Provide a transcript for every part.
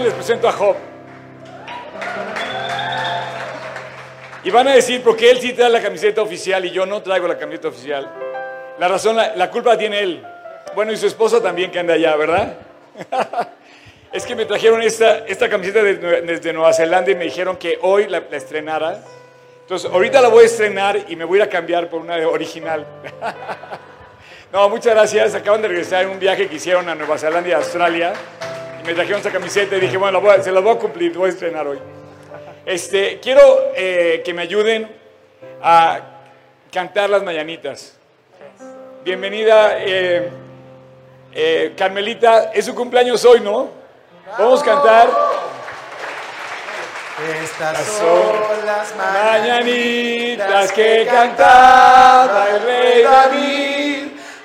les presento a Job. Y van a decir, ¿por qué él sí trae la camiseta oficial y yo no traigo la camiseta oficial? La razón, la, culpa tiene él. Bueno, y su esposa también que anda allá, ¿verdad? es que me trajeron esta, esta camiseta desde Nueva Zelanda y me dijeron que hoy la, la estrenara. Entonces, ahorita la voy a estrenar y me voy a ir a cambiar por una original. no, muchas gracias. Acaban de regresar en un viaje que hicieron a Nueva Zelanda y Australia. Me trajeron esta camiseta y dije, bueno, se la voy a cumplir, voy a estrenar hoy. Este, quiero eh, que me ayuden a cantar las mañanitas. Bienvenida, eh, eh, Carmelita. Es su cumpleaños hoy, ¿no? Vamos a cantar. Estas son las mañanitas que cantaba el rey David.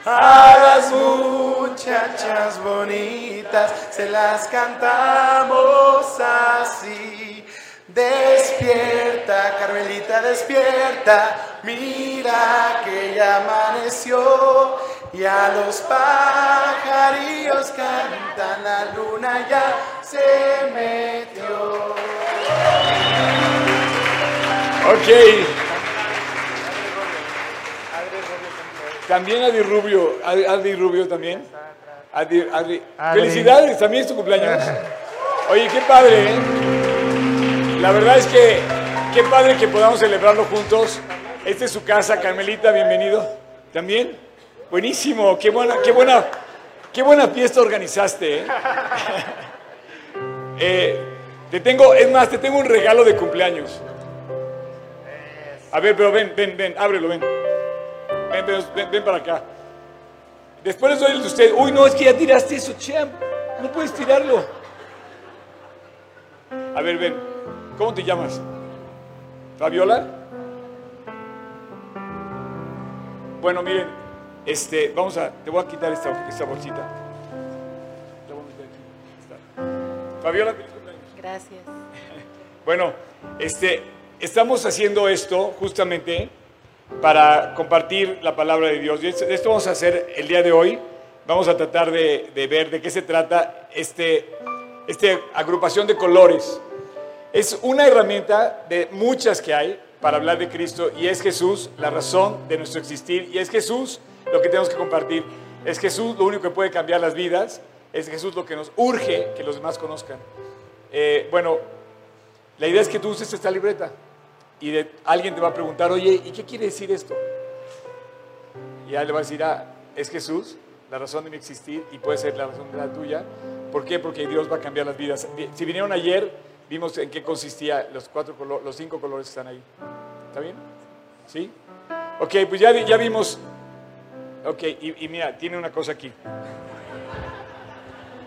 A las muchachas bonitas se las cantamos así. Despierta, Carmelita, despierta, mira que ya amaneció y a los pajarillos cantan, la luna ya se metió. Ok. También Adi Rubio, Adi Rubio también. Felicidades, también es tu cumpleaños. Oye, qué padre, ¿eh? La verdad es que qué padre que podamos celebrarlo juntos. Esta es su casa, Carmelita, bienvenido. ¿También? Buenísimo, qué buena, qué buena, qué buena fiesta organizaste. ¿eh? Eh, te tengo, es más, te tengo un regalo de cumpleaños. A ver, pero ven, ven, ven, ábrelo, ven. Ven, ven, ven para acá. Después les doy el de usted. Uy, no, es que ya tiraste eso, champ. No puedes tirarlo. A ver, ven. ¿Cómo te llamas? ¿Fabiola? Bueno, miren, este, vamos a, te voy a quitar esta, esta bolsita. Fabiola, feliz cumpleaños. Gracias. Bueno, este, estamos haciendo esto justamente para compartir la palabra de Dios. Y esto vamos a hacer el día de hoy. Vamos a tratar de, ver de qué se trata este, este agrupación de colores es una herramienta de muchas que hay para hablar de Cristo y es Jesús la razón de nuestro existir y es Jesús lo que tenemos que compartir. Es Jesús lo único que puede cambiar las vidas, es Jesús lo que nos urge que los demás conozcan. Eh, bueno, la idea es que tú uses esta libreta y alguien te va a preguntar, oye, ¿y qué quiere decir esto? Y ya le va a decir, ah, es Jesús la razón de mi existir y puede ser la razón de la tuya. ¿Por qué? Porque Dios va a cambiar las vidas. Si vinieron ayer, Vimos en qué consistía los, cuatro los cinco colores que están ahí. ¿Está bien? ¿Sí? Ok, pues ya, ya vimos. Ok, y, mira, tiene una cosa aquí.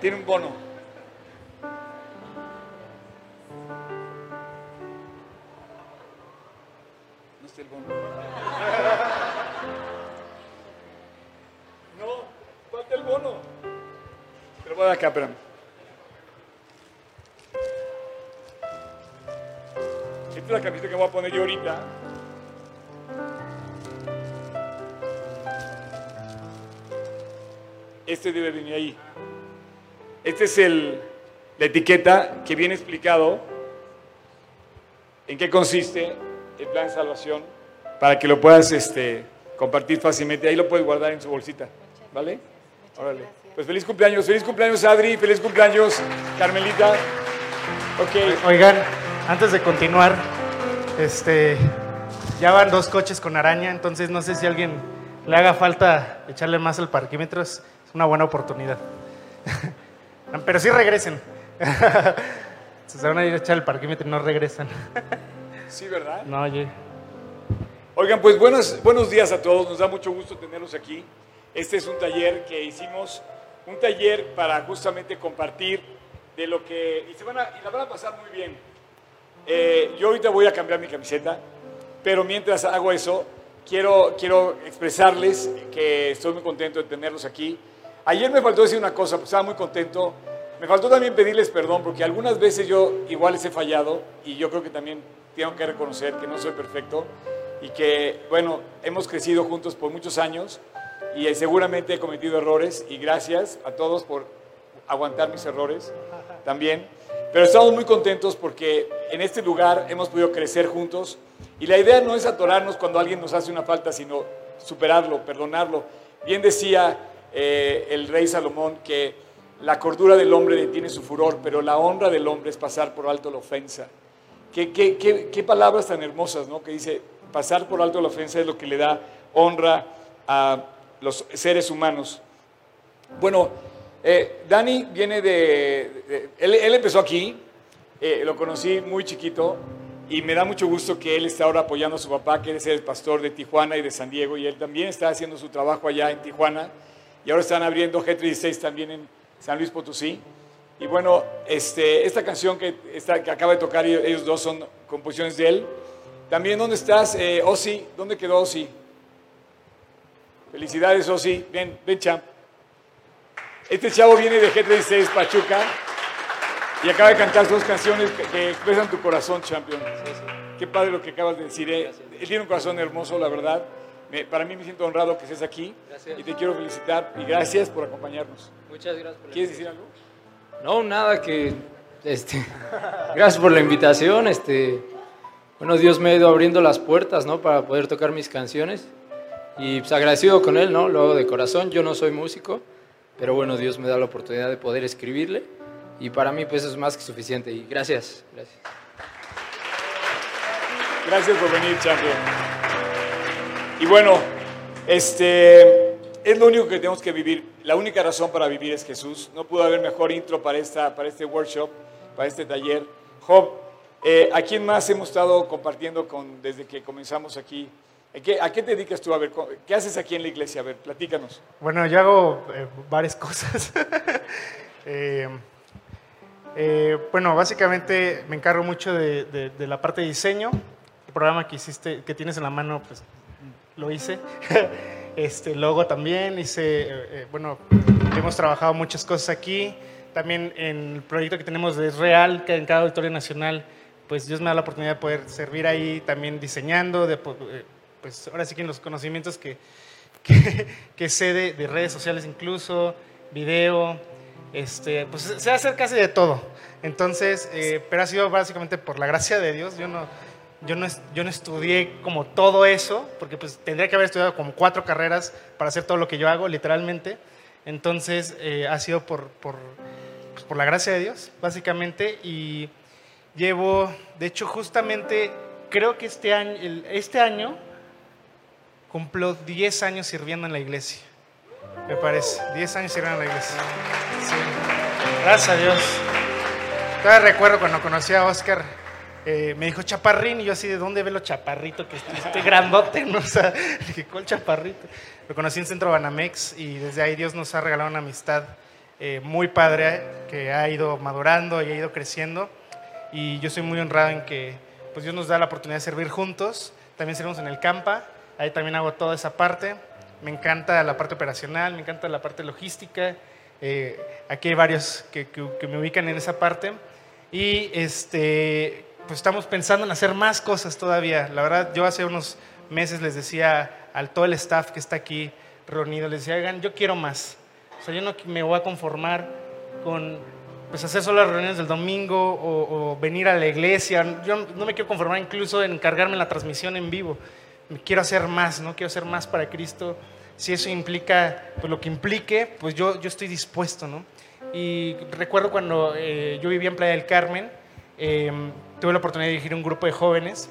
Tiene un bono. Voy a acá, espérame. Esta es la camiseta que voy a poner yo ahorita. Este debe venir ahí. Esta es el, la etiqueta que viene explicado en qué consiste el plan de salvación para que lo puedas este, compartir fácilmente. Ahí lo puedes guardar en su bolsita. ¿Vale? Órale. Pues feliz cumpleaños, feliz cumpleaños Adri, feliz cumpleaños Carmelita. Ok. Oigan, antes de continuar, este, ya van dos coches con araña, entonces no sé si a alguien le haga falta echarle más al parquímetro, es una buena oportunidad. Pero sí regresen. Se van a ir a echar el parquímetro y no regresan. Sí, ¿verdad? No, oye. Oigan, pues buenos, buenos días a todos, nos da mucho gusto tenerlos aquí. Este es un taller que hicimos, un taller para justamente compartir de lo que... Y, se van a, y la van a pasar muy bien. Eh, yo ahorita voy a cambiar mi camiseta, pero mientras hago eso, quiero, quiero expresarles que estoy muy contento de tenerlos aquí. Ayer me faltó decir una cosa, pues estaba muy contento. Me faltó también pedirles perdón porque algunas veces yo igual les he fallado y yo creo que también tengo que reconocer que no soy perfecto y que, bueno, hemos crecido juntos por muchos años y seguramente he cometido errores y gracias a todos por aguantar mis errores también. Pero estamos muy contentos porque en este lugar hemos podido crecer juntos y la idea no es atorarnos cuando alguien nos hace una falta, sino superarlo, perdonarlo. Bien decía eh, el rey Salomón que la cordura del hombre detiene su furor, pero la honra del hombre es pasar por alto la ofensa. Qué, qué, qué, qué palabras tan hermosas, ¿no? Que dice, pasar por alto la ofensa es lo que le da honra a los seres humanos. Bueno, eh, Dani viene de... él, empezó aquí, eh, lo conocí muy chiquito y me da mucho gusto que él esté ahora apoyando a su papá, que es el pastor de Tijuana y de San Diego, y él también está haciendo su trabajo allá en Tijuana. Y ahora están abriendo G36 también en San Luis Potosí. Y bueno, este, esta canción que, que acaba de tocar, ellos dos son composiciones de él. También, ¿dónde estás, eh? ¿Dónde quedó Osi? Felicidades, Osi. Ven, ven, champ. Este chavo viene de G36 Pachuca y acaba de cantar dos canciones que, expresan tu corazón, champion. Qué padre lo que acabas de decir. Eh. Él tiene un corazón hermoso, la verdad. para mí me siento honrado que estés aquí y te quiero felicitar y gracias por acompañarnos. Muchas gracias. Por ¿Quieres decir algo? No, nada que este, gracias por la invitación. Este, bueno, Dios me ha ido abriendo las puertas, ¿no? Para poder tocar mis canciones y pues agradecido con él, ¿no? Lo hago de corazón. Yo no soy músico, pero bueno, Dios me da la oportunidad de poder escribirle y para mí pues es más que suficiente y gracias, gracias. Gracias por venir, champion. Y bueno, este es lo único que tenemos que vivir. La única razón para vivir es Jesús. No pudo haber mejor intro para, esta, para este workshop, para este taller. Job, eh, ¿a quién más hemos estado compartiendo con, desde que comenzamos aquí? ¿A qué te dedicas tú? A ver, ¿qué haces aquí en la iglesia? A ver, platícanos. Bueno, yo hago eh, varias cosas. Eh, eh, bueno, básicamente me encargo mucho de, la parte de diseño. El programa que hiciste, que tienes en la mano, pues lo hice. este logo también hice. bueno, hemos trabajado muchas cosas aquí. También en el proyecto que tenemos de Real, que en cada auditorio nacional, pues Dios me da la oportunidad de poder servir ahí también diseñando, de pues ahora sí que en los conocimientos que, que, sé de, redes sociales incluso, video, este, pues se hacer casi de todo. Entonces, eh, pero ha sido básicamente por la gracia de Dios. Yo no, yo no, yo no estudié como todo eso, porque pues tendría que haber estudiado como cuatro carreras para hacer todo lo que yo hago, literalmente. Entonces, eh, ha sido por, por, pues, por la gracia de Dios, básicamente. Y llevo, de hecho, justamente, creo que este año, este año cumplo 10 años sirviendo en la iglesia. Me parece, 10 años sirviendo en la iglesia. Gracias a Dios. Todavía recuerdo cuando conocí a Oscar, eh, me dijo chaparrín, y yo así, ¿de dónde ve lo chaparrito? Que estoy, grandote, ¿no? O sea, dije, ¿cuál chaparrito? Lo conocí en Centro Banamex y desde ahí Dios nos ha regalado una amistad eh, muy padre que ha ido madurando y ha ido creciendo. Y yo soy muy honrado en que pues Dios nos da la oportunidad de servir juntos. También servimos en el Campa Ahí también hago toda esa parte. Me encanta la parte operacional, me encanta la parte logística. Eh, aquí hay varios que, me ubican en esa parte. Y este, pues estamos pensando en hacer más cosas todavía. La verdad, yo hace unos meses les decía al todo el staff que está aquí reunido, les decía, oigan, yo quiero más. O sea, yo no me voy a conformar con pues, hacer solo las reuniones del domingo o, o venir a la iglesia. Yo no me quiero conformar incluso en encargarme la transmisión en vivo quiero hacer más, ¿no? Quiero hacer más para Cristo. Si eso implica pues, lo que implique, pues yo, yo estoy dispuesto, ¿no? Y recuerdo cuando eh, yo vivía en Playa del Carmen, em, tuve la oportunidad de dirigir un grupo de jóvenes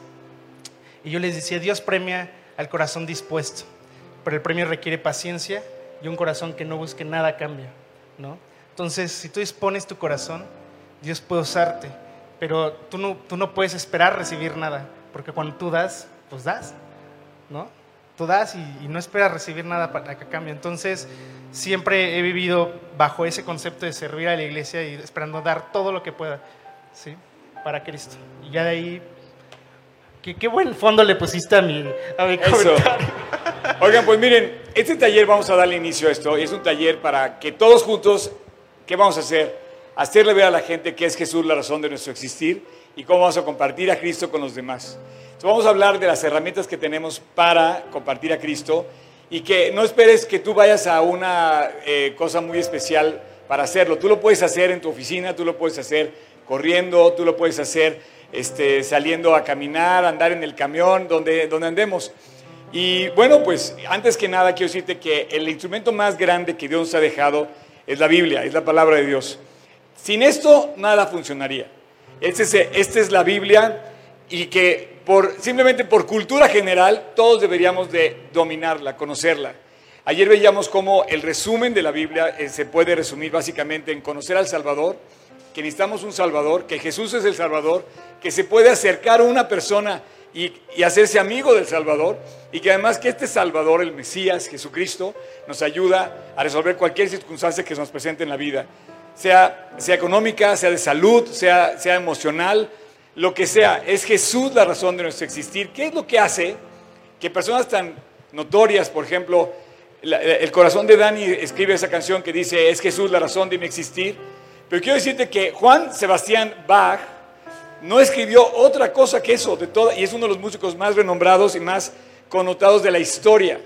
y yo les decía, Dios premia al corazón dispuesto, pero el premio requiere paciencia y un corazón que no busque nada a cambio, ¿no? Entonces, si tú dispones tu corazón, Dios puede usarte, pero tú no, tú no puedes esperar recibir nada, porque cuando tú das, pues das. ¿No? Tú das y, no esperas recibir nada para que cambie. Entonces, siempre he vivido bajo ese concepto de servir a la iglesia y esperando dar todo lo que pueda, ¿sí? Para Cristo. Y ya de ahí, qué, buen fondo le pusiste a mi, a mi comentario. Oigan, pues miren, este taller vamos a darle inicio a esto. Es un taller para que todos juntos, ¿qué vamos a hacer? Hacerle ver a la gente que es Jesús la razón de nuestro existir y cómo vamos a compartir a Cristo con los demás. Entonces vamos a hablar de las herramientas que tenemos para compartir a Cristo y que no esperes que tú vayas a una eh, cosa muy especial para hacerlo. Tú lo puedes hacer en tu oficina, tú lo puedes hacer corriendo, tú lo puedes hacer este, saliendo a caminar, andar en el camión, donde, donde andemos. Y bueno, pues antes que nada quiero decirte que el instrumento más grande que Dios nos ha dejado es la Biblia, es la palabra de Dios. Sin esto nada funcionaría. Esta es, este es la Biblia y que simplemente por cultura general todos deberíamos de dominarla, conocerla. Ayer veíamos cómo el resumen de la Biblia eh, se puede resumir básicamente en conocer al Salvador, que necesitamos un Salvador, que Jesús es el Salvador, que se puede acercar a una persona y, y, hacerse amigo del Salvador, y que además que este Salvador, el Mesías, Jesucristo, nos ayuda a resolver cualquier circunstancia que se nos presente en la vida, sea, sea económica, sea de salud, sea, sea emocional, lo que sea. Es Jesús la razón de nuestro existir. ¿Qué es lo que hace que personas tan notorias, por ejemplo, el corazón de Dani escribe esa canción que dice, es Jesús la razón de mi existir? Pero quiero decirte que Juan Sebastián Bach no escribió otra cosa que eso, de toda, y es uno de los músicos más renombrados y más connotados de la historia.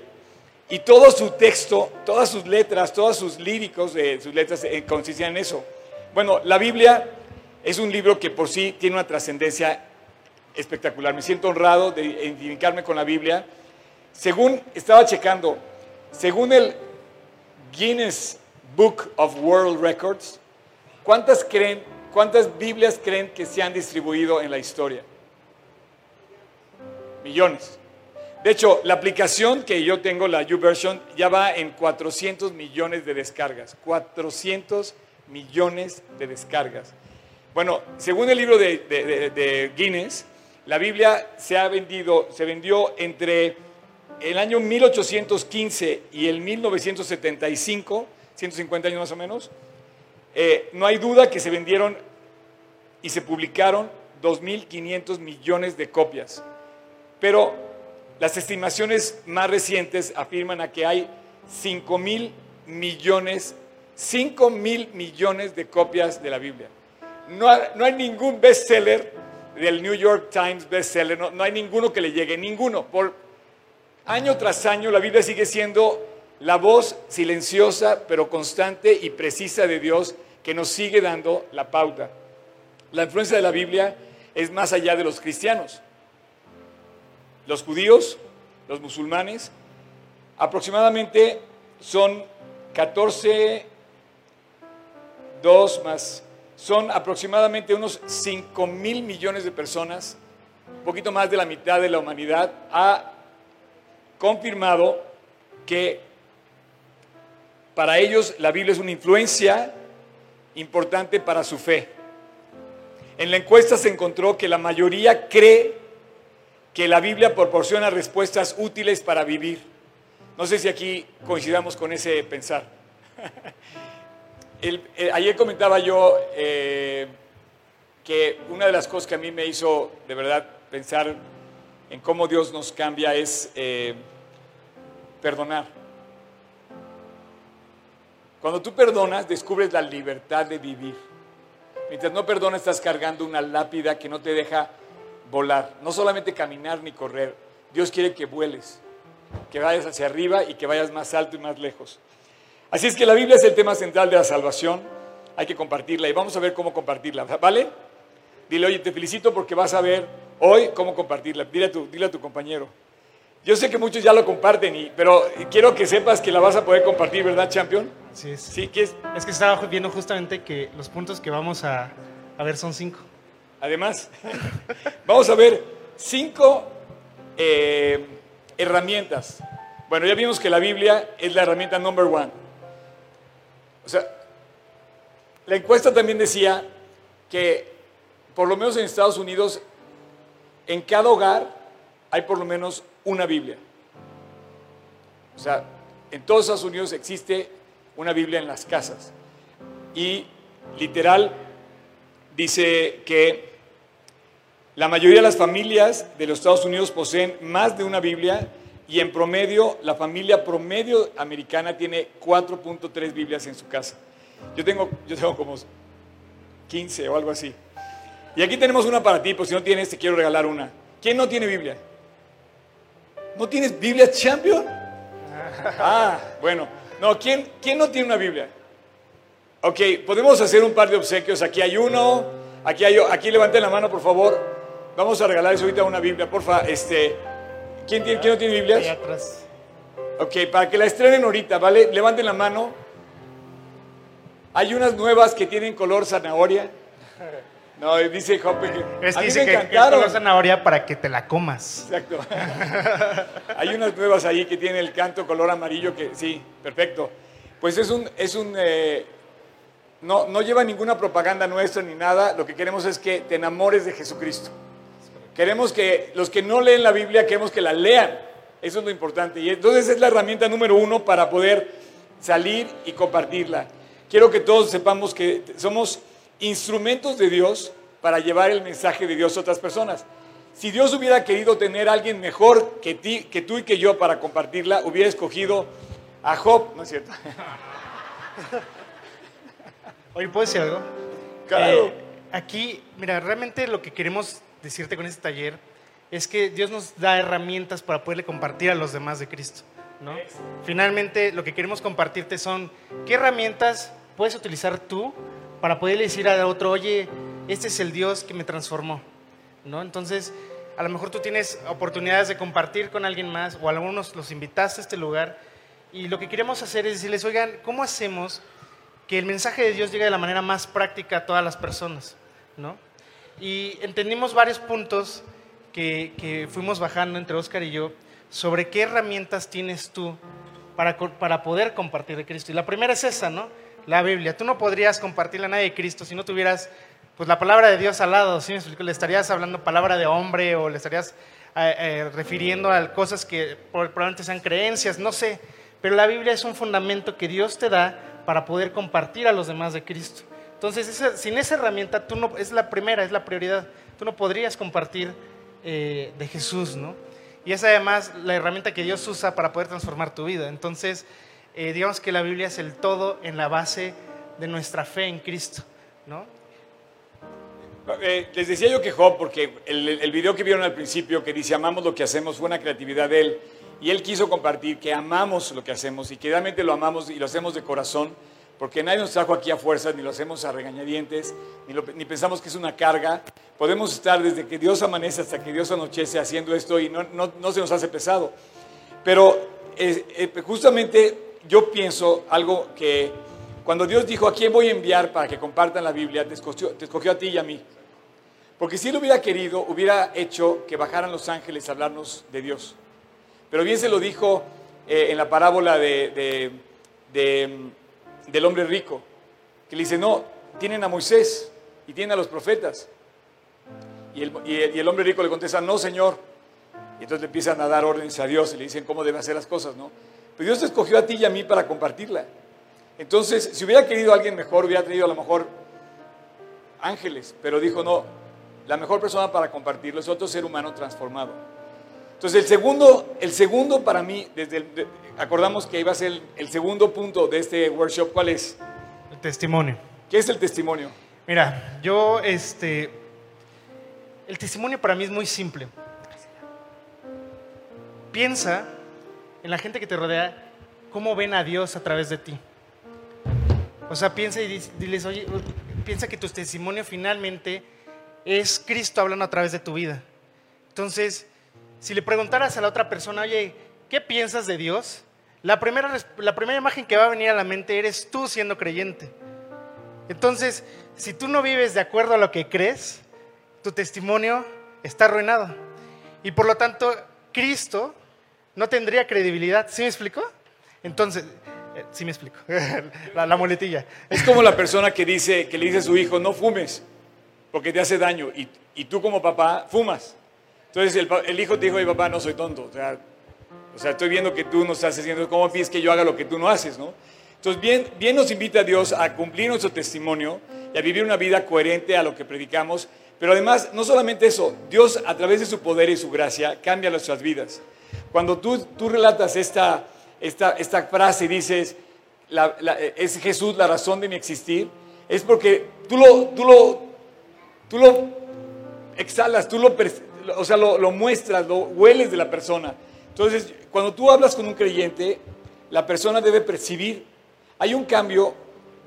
Y todo su texto, todas sus letras, todos sus líricos de sus letras eh, consistían en eso. Bueno, la Biblia es un libro que por sí tiene una trascendencia espectacular. Me siento honrado de identificarme con la Biblia. Según estaba checando, según el Guinness Book of World Records, ¿Cuántas creen, cuántas Biblias creen que se han distribuido en la historia? Millones. De hecho, la aplicación que yo tengo, la YouVersion, ya va en 400 millones de descargas. 400 millones de descargas. Bueno, según el libro de, Guinness, la Biblia se ha vendido, se vendió entre el año 1815 y el 1975, 150 años más o menos, eh, no hay duda que se vendieron y se publicaron 2.500 millones de copias. Pero las estimaciones más recientes afirman a que hay 5.000 millones, 5.000 millones de copias de la Biblia. No, no hay ningún bestseller del New York Times bestseller, no, no hay ninguno que le llegue, ninguno. Por año tras año la Biblia sigue siendo la voz silenciosa pero constante y precisa de Dios que nos sigue dando la pauta. La influencia de la Biblia es más allá de los cristianos. Los judíos, los musulmanes, aproximadamente son 14, 2 más, son aproximadamente unos 5 mil millones de personas, un poquito más de la mitad de la humanidad, ha confirmado que para ellos la Biblia es una influencia importante para su fe. En la encuesta se encontró que la mayoría cree que la Biblia proporciona respuestas útiles para vivir. No sé si aquí coincidamos con ese pensar. Eh, ayer comentaba yo eh, que una de las cosas que a mí me hizo de verdad pensar en cómo Dios nos cambia es eh, perdonar. Cuando tú perdonas, descubres la libertad de vivir. Mientras no perdonas, estás cargando una lápida que no te deja volar. No solamente caminar ni correr. Dios quiere que vueles, que vayas hacia arriba y que vayas más alto y más lejos. Así es que la Biblia es el tema central de la salvación. Hay que compartirla y vamos a ver cómo compartirla. ¿Vale? Dile, oye, te felicito porque vas a ver hoy cómo compartirla. Dile a tu, dile a tu compañero. Yo sé que muchos ya lo comparten, pero quiero que sepas que la vas a poder compartir, ¿verdad, champion? Sí, es. Sí, es? es que estaba viendo justamente que los puntos que vamos a, ver son cinco. Además, vamos a ver cinco eh, herramientas. Bueno, ya vimos que la Biblia es la herramienta number one. O sea, la encuesta también decía que, por lo menos en Estados Unidos, en cada hogar hay por lo menos una Biblia. O sea, en todos Estados Unidos existe una Biblia en las casas. Y literal dice que la mayoría de las familias de los Estados Unidos poseen más de una Biblia y en promedio, la familia promedio americana tiene 4.3 Biblias en su casa. Yo tengo, yo tengo como 15 o algo así. Y aquí tenemos una para ti, pues si no tienes, te quiero regalar una. ¿Quién no tiene Biblia? ¿No tienes Biblia Champion? Ah, bueno. No, ¿quién, ¿quién no tiene una Biblia? Ok, podemos hacer un par de obsequios. Aquí hay uno, aquí hay aquí levanten la mano, por favor. Vamos a regalarles ahorita una Biblia, porfa. Este, ¿quién, tiene, ¿Quién no tiene Biblias? Ahí atrás. Ok, para que la estrenen ahorita, ¿vale? Levanten la mano. Hay unas nuevas que tienen color zanahoria. No, dice Jope que. Es a que mí dice me que, que es encantaron. color zanahoria para que te la comas. Exacto. Hay unas nuevas ahí que tienen el canto color amarillo que sí, perfecto. Pues es un, es un eh, no, no lleva ninguna propaganda nuestra ni nada. Lo que queremos es que te enamores de Jesucristo. Queremos que los que no leen la Biblia, queremos que la lean. Eso es lo importante. Y entonces es la herramienta número uno para poder salir y compartirla. Quiero que todos sepamos que somos instrumentos de Dios para llevar el mensaje de Dios a otras personas. Si Dios hubiera querido tener a alguien mejor que, ti, que tú y que yo para compartirla, hubiera escogido a Job, ¿no es cierto? Oye, ¿puedo decir algo? Claro. Eh, aquí, mira, realmente lo que queremos decirte con este taller es que Dios nos da herramientas para poderle compartir a los demás de Cristo, ¿no? Finalmente, lo que queremos compartirte son qué herramientas puedes utilizar tú para poderle decir a otro, oye, este es el Dios que me transformó, ¿no? Entonces, a lo mejor tú tienes oportunidades de compartir con alguien más o algunos los invitaste a este lugar y lo que queremos hacer es decirles, oigan, ¿cómo hacemos que el mensaje de Dios llegue de la manera más práctica a todas las personas, ¿no? Y entendimos varios puntos que, que fuimos bajando entre Oscar y yo sobre qué herramientas tienes tú para, para poder compartir de Cristo. Y la primera es esa, ¿no? La Biblia. Tú no podrías compartirle a nadie de Cristo si no tuvieras pues, la palabra de Dios al lado. ¿sí? Le estarías hablando palabra de hombre o le estarías eh, eh, refiriendo a cosas que probablemente sean creencias, no sé. Pero la Biblia es un fundamento que Dios te da para poder compartir a los demás de Cristo. Entonces, sin esa herramienta, tú no, es la primera, es la prioridad. Tú no podrías compartir eh, de Jesús, ¿no? Y es además la herramienta que Dios usa para poder transformar tu vida. Entonces, eh, digamos que la Biblia es el todo en la base de nuestra fe en Cristo, ¿no? Eh, les decía yo que Job, porque el, el video que vieron al principio que dice amamos lo que hacemos fue una creatividad de él. Y él quiso compartir que amamos lo que hacemos y que realmente lo amamos y lo hacemos de corazón, porque nadie nos trajo aquí a fuerzas, ni lo hacemos a regañadientes, ni, pensamos que es una carga. Podemos estar desde que Dios amanece hasta que Dios anochece haciendo esto y no, se nos hace pesado. Pero eh, justamente yo pienso algo que cuando Dios dijo, ¿a quién voy a enviar para que compartan la Biblia? Te escogió, a ti y a mí. Porque si él hubiera querido, hubiera hecho que bajaran los ángeles a hablarnos de Dios. Pero bien se lo dijo eh, en la parábola de, mm, del hombre rico, que le dice, no, tienen a Moisés y tienen a los profetas. Y el, y el- hombre rico le contesta, no, Señor. Y entonces le empiezan a dar órdenes a Dios y le dicen cómo debe hacer las cosas, ¿no? Pero Dios te escogió a ti y a mí para compartirla. Entonces, si hubiera querido alguien mejor, hubiera tenido a lo mejor ángeles, pero dijo, no, la mejor persona para compartirlo es otro ser humano transformado. Entonces, el segundo, el segundo para mí, desde el- de- acordamos que iba a ser el, el segundo punto de este workshop, ¿cuál es? El testimonio. ¿Qué es el testimonio? Mira, yo, este, el testimonio para mí es muy simple. Piensa en la gente que te rodea, cómo ven a Dios a través de ti. O sea, piensa y diles, oye, piensa que tu testimonio finalmente es Cristo hablando a través de tu vida. Entonces, si le preguntaras a la otra persona, oye, ¿qué piensas de Dios? La primera, la primera imagen que va a venir a la mente eres tú siendo creyente. Entonces, si tú no vives de acuerdo a lo que crees, tu testimonio está arruinado. Y por lo tanto, Cristo no tendría credibilidad. ¿Sí me explico? Entonces, eh, sí me explico. la, la muletilla. Es como la persona que dice, que le dice a su hijo, no fumes, porque te hace daño, y, y tú como papá fumas. Entonces el, hijo te dijo, "Oye, papá, no soy tonto, o sea, estoy viendo que tú no estás haciendo, ¿cómo pides que yo haga lo que tú no haces, no? Entonces, bien, bien nos invita Dios a cumplir nuestro testimonio y a vivir una vida coherente a lo que predicamos, pero además, no solamente eso, Dios a través de su poder y su gracia cambia nuestras vidas. Cuando tú, tú relatas esta, esta, esta frase y dices, es Jesús la razón de mi existir, es porque tú lo, tú lo, tú lo exhalas, tú lo, o sea, lo, lo muestras, lo hueles de la persona. Entonces, cuando tú hablas con un creyente, la persona debe percibir. Hay un cambio,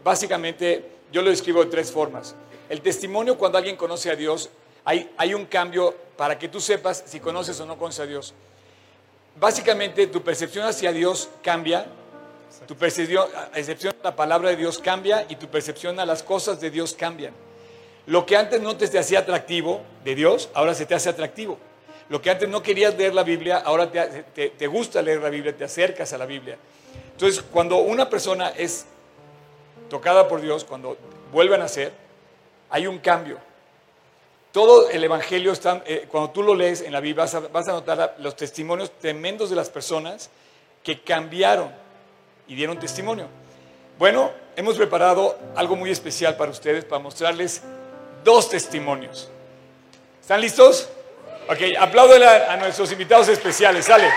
básicamente, yo lo describo de tres formas. El testimonio cuando alguien conoce a Dios, hay, hay un cambio para que tú sepas si conoces o no conoces a Dios. Básicamente tu percepción hacia Dios cambia, tu percepción, a la palabra de Dios cambia y tu percepción a las cosas de Dios cambian. Lo que antes no te hacía atractivo de Dios, ahora se te hace atractivo. Lo que antes no querías leer la Biblia, ahora te, te, gusta leer la Biblia, te acercas a la Biblia. Entonces, cuando una persona es tocada por Dios, cuando vuelve a nacer, hay un cambio. Todo el Evangelio, está, eh, cuando tú lo lees en la Biblia, vas a notar los testimonios tremendos de las personas que cambiaron y dieron testimonio. Bueno, hemos preparado algo muy especial para ustedes, para mostrarles dos testimonios. ¿Están listos? Ok, aplaudan a, a nuestros invitados especiales. Sale.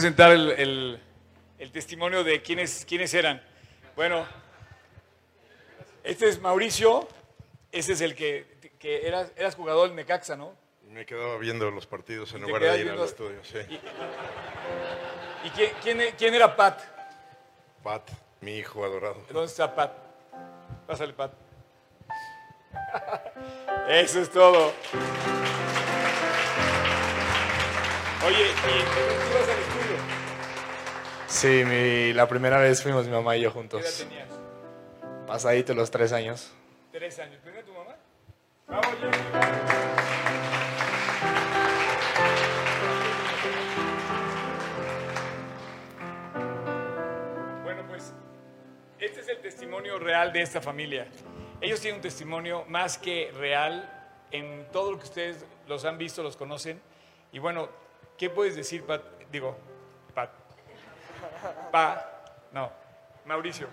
Presentar el, testimonio de quiénes, quiénes eran. Bueno, este es Mauricio, ese es el que, que eras, eras, jugador en Necaxa, ¿no? Me quedaba viendo los partidos en lugar de ir al estudio, sí. ¿Y, quién, quién, era Pat? Pat, mi hijo adorado. ¿Dónde está Pat? Pásale, Pat. Eso es todo. Oye, ¿y tú vas estudio? Sí, mi, la primera vez fuimos mi mamá y yo juntos. ¿Qué edad tenías? Pasadito los tres años. ¿Tres años? ¿Primero tu mamá? ¡Vamos, Bueno, pues este es el testimonio real de esta familia. Ellos tienen un testimonio más que real en todo lo que ustedes los han visto, los conocen. Y bueno, ¿Qué puedes decir, Pat? Digo. Pa. No. Mauricio.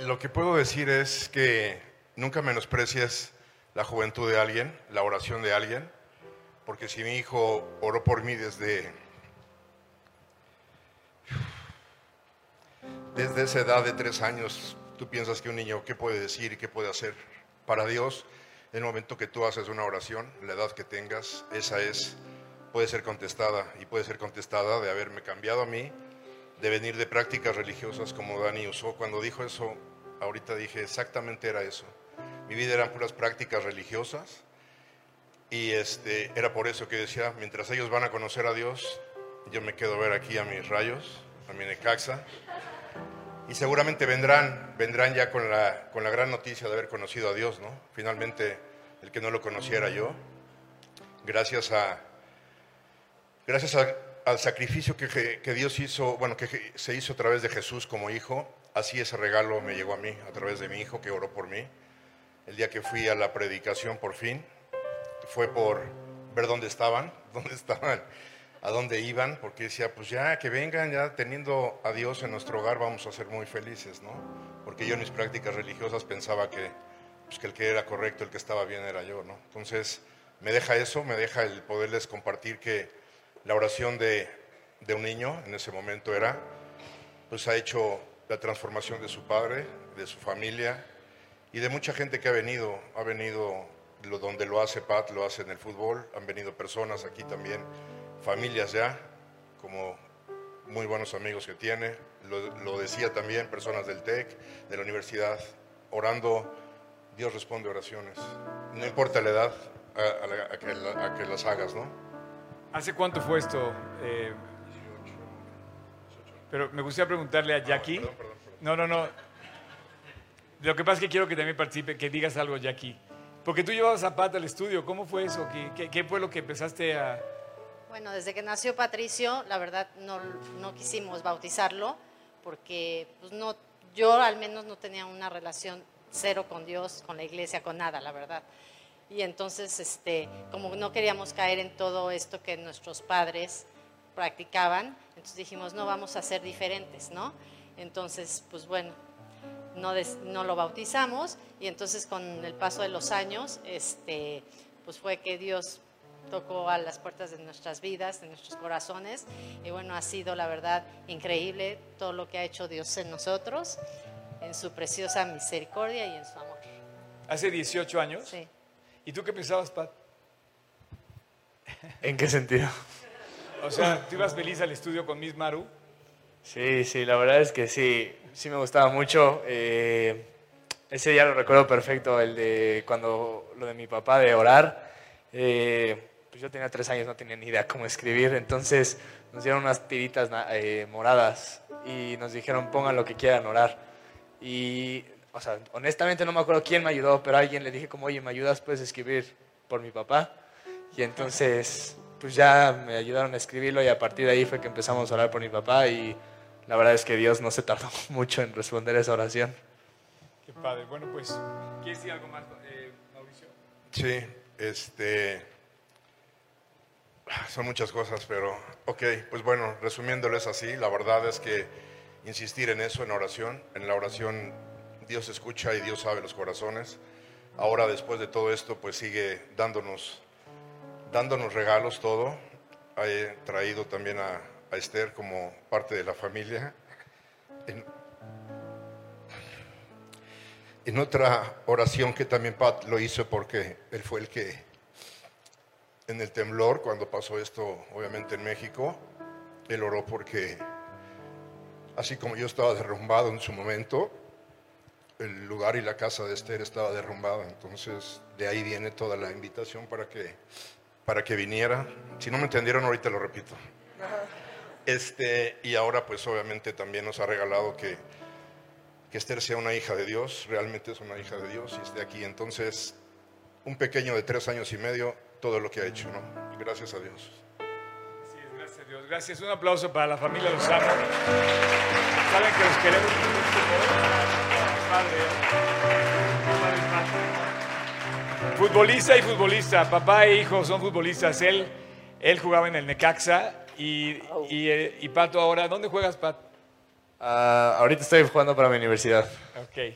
Lo que puedo decir es que nunca menosprecies la juventud de alguien, la oración de alguien, porque si mi hijo oró por mí desde desde esa edad de tres años, tú piensas que un niño qué puede decir y qué puede hacer para Dios. En el momento que tú haces una oración, la edad que tengas, esa es puede ser contestada y puede ser contestada de haberme cambiado a mí, de venir de prácticas religiosas como Dani usó. Cuando dijo eso, ahorita dije exactamente era eso. Mi vida eran puras prácticas religiosas y este, era por eso que decía, mientras ellos van a conocer a Dios, yo me quedo a ver aquí a mis rayos, a mi Necaxa. Y seguramente vendrán, vendrán ya con la, con la gran noticia de haber conocido a Dios, ¿no? Finalmente, el que no lo conociera yo, gracias a, gracias al sacrificio que, que, Dios hizo, bueno, que se hizo a través de Jesús como hijo, así ese regalo me llegó a mí, a través de mi hijo que oró por mí. El día que fui a la predicación por fin, fue por ver dónde estaban, dónde estaban a dónde iban, porque decía, pues ya que vengan, ya teniendo a Dios en nuestro hogar vamos a ser muy felices, ¿no? Porque yo en mis prácticas religiosas pensaba que, pues, que el que era correcto, el que estaba bien era yo, ¿no? Entonces me deja eso, me deja el poderles compartir que la oración de, un niño en ese momento era, pues ha hecho la transformación de su padre, de su familia y de mucha gente que ha venido, ha venido donde lo hace Pat, lo hace en el fútbol, han venido personas aquí también familias ya, como muy buenos amigos que tiene. Lo, decía también personas del TEC, de la universidad, orando. Dios responde oraciones. No importa la edad a, que, las hagas, ¿no? ¿Hace cuánto fue esto? Eh, pero me gustaría preguntarle a Jackie. No, no, no. Lo que pasa es que quiero que también participe, que digas algo, Jackie. Porque tú llevabas a Pat al estudio. ¿Cómo fue eso? ¿Qué, qué fue lo que empezaste a, bueno, desde que nació Patricio, la verdad no, no quisimos bautizarlo porque pues, no, yo al menos no tenía una relación cero con Dios, con la iglesia, con nada, la verdad. Y entonces, este, como no queríamos caer en todo esto que nuestros padres practicaban, entonces dijimos, no, vamos a ser diferentes, ¿no? Entonces, pues bueno, no, no lo bautizamos y entonces con el paso de los años, este, pues fue que Dios tocó a las puertas de nuestras vidas, de nuestros corazones. Y bueno, ha sido la verdad increíble todo lo que ha hecho Dios en nosotros, en su preciosa misericordia y en su amor. ¿Hace 18 años? Sí. ¿Y tú qué pensabas, Pat? ¿En qué sentido? O sea, ¿tú ibas feliz al estudio con Miss Maru? Sí, sí, la verdad es que sí, sí me gustaba mucho. Eh, ese día lo recuerdo perfecto, el de cuando lo de mi papá de orar. Eh, pues yo tenía tres años, no tenía ni idea cómo escribir, entonces nos dieron unas tiritas eh, moradas y nos dijeron pongan lo que quieran orar. Y, o sea, honestamente no me acuerdo quién me ayudó, pero a alguien le dije como, oye, ¿me ayudas? Puedes escribir por mi papá. Y entonces, pues ya me ayudaron a escribirlo y a partir de ahí fue que empezamos a orar por mi papá y la verdad es que Dios no se tardó mucho en responder esa oración. Qué padre. Bueno, pues, ¿quieres decir algo más, eh, Mauricio? Sí, este son muchas cosas, pero ok, pues bueno, resumiéndolo es así, la verdad es que insistir en eso, en oración, en la oración Dios escucha y Dios sabe los corazones. Ahora después de todo esto, pues sigue dándonos, dándonos regalos todo. He traído también a, Esther como parte de la familia. En, en otra oración que también Pat lo hizo porque él fue el que en el temblor, cuando pasó esto, obviamente en México, él oró porque, así como yo estaba derrumbado en su momento, el lugar y la casa de Esther estaba derrumbada. Entonces, de ahí viene toda la invitación para que, para que viniera. Si no me entendieron, ahorita lo repito. Este, y ahora, pues obviamente también nos ha regalado que, que Esther sea una hija de Dios, realmente es una hija de Dios y esté aquí. Entonces, un pequeño de tres años y medio todo lo que ha hecho, ¿no? Gracias a Dios. Sí, gracias a Dios. Gracias. Un aplauso para la familia Lozano. Saben que los queremos Futbolista y futbolista, papá e hijo son futbolistas. Él, él jugaba en el Necaxa y, y, eh, y Pato ahora, ¿dónde juegas, Pat? Uh, ahorita estoy jugando para mi universidad. Ok.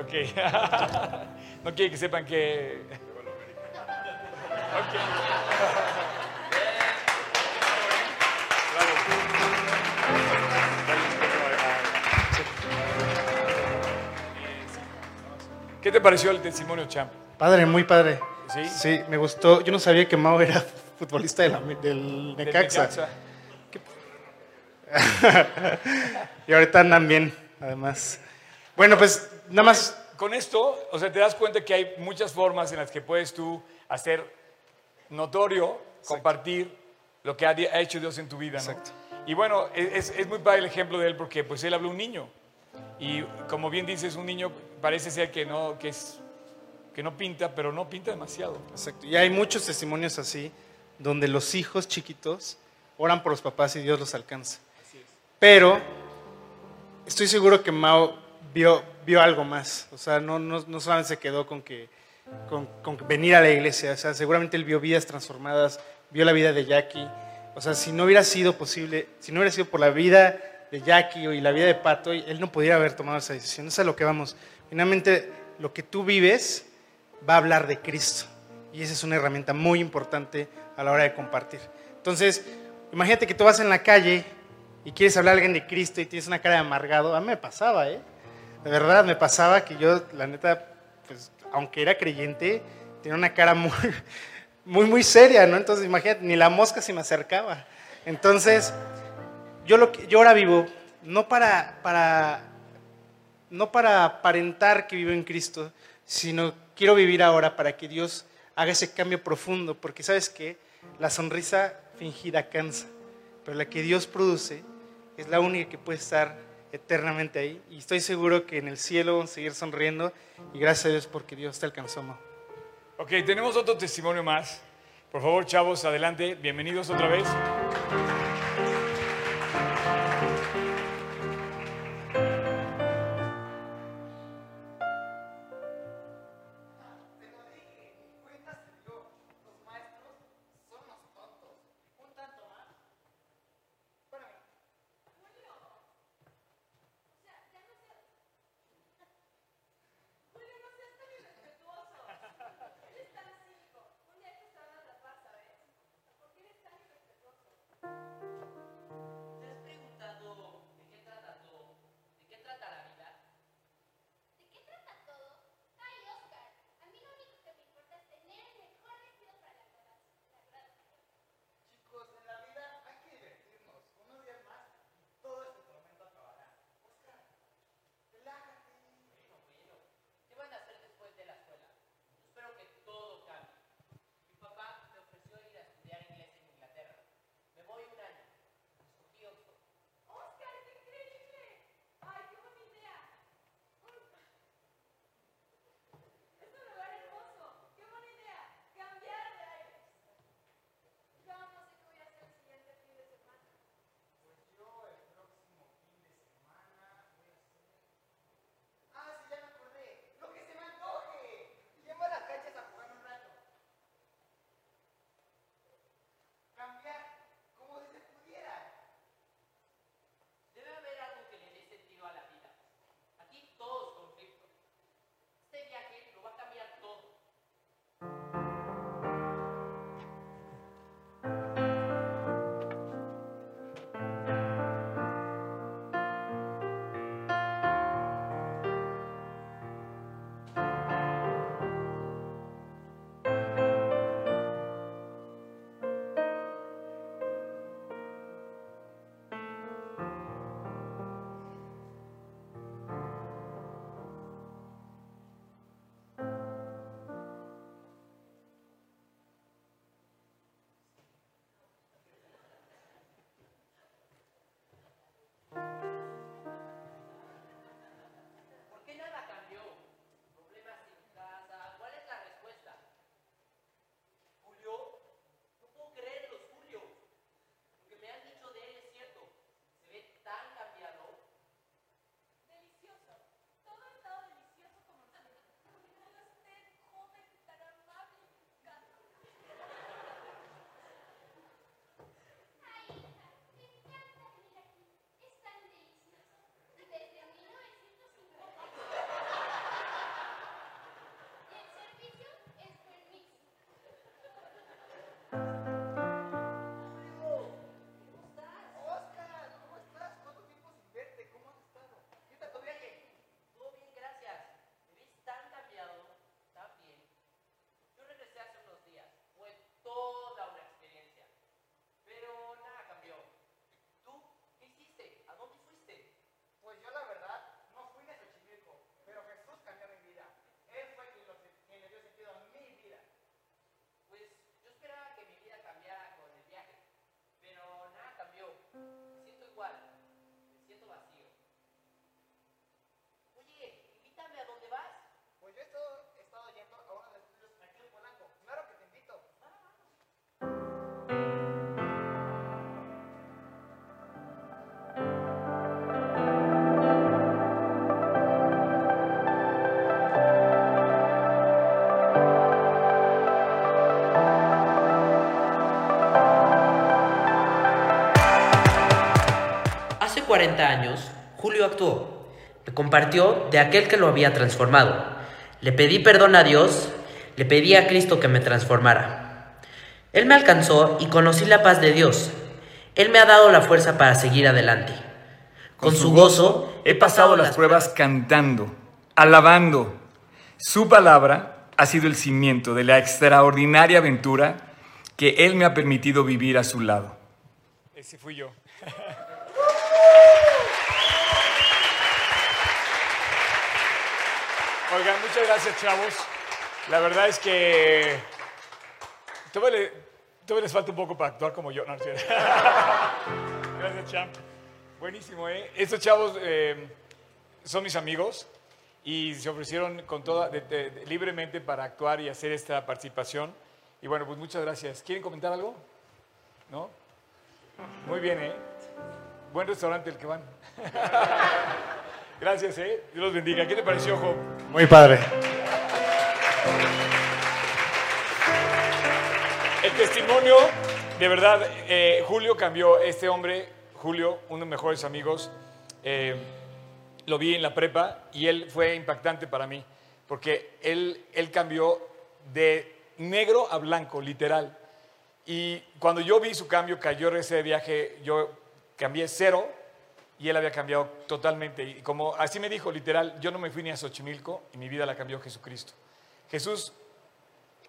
Ok. no quiere que sepan que ¿Qué te pareció el testimonio, Champ? Padre, muy padre. ¿Sí? Sí, me gustó. Yo no sabía que Mao era futbolista del Necaxa. y ahorita andan bien, además. Bueno, pues nada más. Con esto, o sea, te das cuenta que hay muchas formas en las que puedes tú hacer notorio compartir lo que ha, hecho Dios en tu vida, ¿no? Exacto. Y bueno, es, es muy padre el ejemplo de él porque pues él habló un niño. Y como bien dices, un niño parece ser que no, que es, que no pinta, pero no pinta demasiado. Exacto. Y hay muchos testimonios así, donde los hijos chiquitos oran por los papás y Dios los alcanza. Pero estoy seguro que Mao vio, vio algo más. O sea, no, no, no solamente se quedó con que con, con venir a la iglesia. O sea, seguramente él vio vidas transformadas, vio la vida de Jackie. O sea, si no hubiera sido posible, si no hubiera sido por la vida de Jackie y la vida de Pato, él no podría haber tomado esa decisión. Eso es a lo que vamos. Finalmente, lo que tú vives va a hablar de Cristo. Y esa es una herramienta muy importante a la hora de compartir. Entonces, imagínate que tú vas en la calle y quieres hablar a alguien de Cristo y tienes una cara de amargado. A mí me pasaba, ¿eh? De verdad, me pasaba que yo, la neta, pues, aunque era creyente, tenía una cara muy, muy, muy seria, ¿no? Entonces, imagínate, ni la mosca se me acercaba. Entonces, yo, lo yo ahora vivo no para, para, no para aparentar que vivo en Cristo, sino quiero vivir ahora para que Dios haga ese cambio profundo, porque sabes que la sonrisa fingida cansa, pero la que Dios produce es la única que puede estar eternamente ahí. Y estoy seguro que en el cielo vamos a seguir sonriendo y gracias a Dios porque Dios te alcanzó. Mo. Ok, tenemos otro testimonio más. Por favor, chavos, adelante. Bienvenidos otra vez. 40 años, Julio actuó. Me compartió de aquel que lo había transformado. Le pedí perdón a Dios, le pedí a Cristo que me transformara. Él me alcanzó y conocí la paz de Dios. Él me ha dado la fuerza para seguir adelante. Con, su gozo he pasado las pruebas cantando, alabando. Su palabra ha sido el cimiento de la extraordinaria aventura que Él me ha permitido vivir a su lado. Ese fui yo. Oigan, muchas gracias, chavos. La verdad es que todavía, les falta un poco para actuar como yo. gracias, champ. Buenísimo, ¿eh? Estos chavos eh, son mis amigos y se ofrecieron con toda, libremente para actuar y hacer esta participación. Y bueno, pues muchas gracias. ¿Quieren comentar algo? ¿No? Muy bien, ¿eh? Buen restaurante el que van. Gracias, ¿eh? Dios los bendiga. ¿Qué te pareció, Job? Muy padre. El testimonio, de verdad, eh, Julio cambió. Este hombre, Julio, uno de mis mejores amigos, eh, lo vi en la prepa y él fue impactante para mí, porque él, él cambió de negro a blanco, literal. Y cuando yo vi su cambio, cayó ese viaje, yo cambié cero y él había cambiado totalmente. Y como así me dijo, literal, yo no me fui ni a Xochimilco y mi vida la cambió Jesucristo. Jesús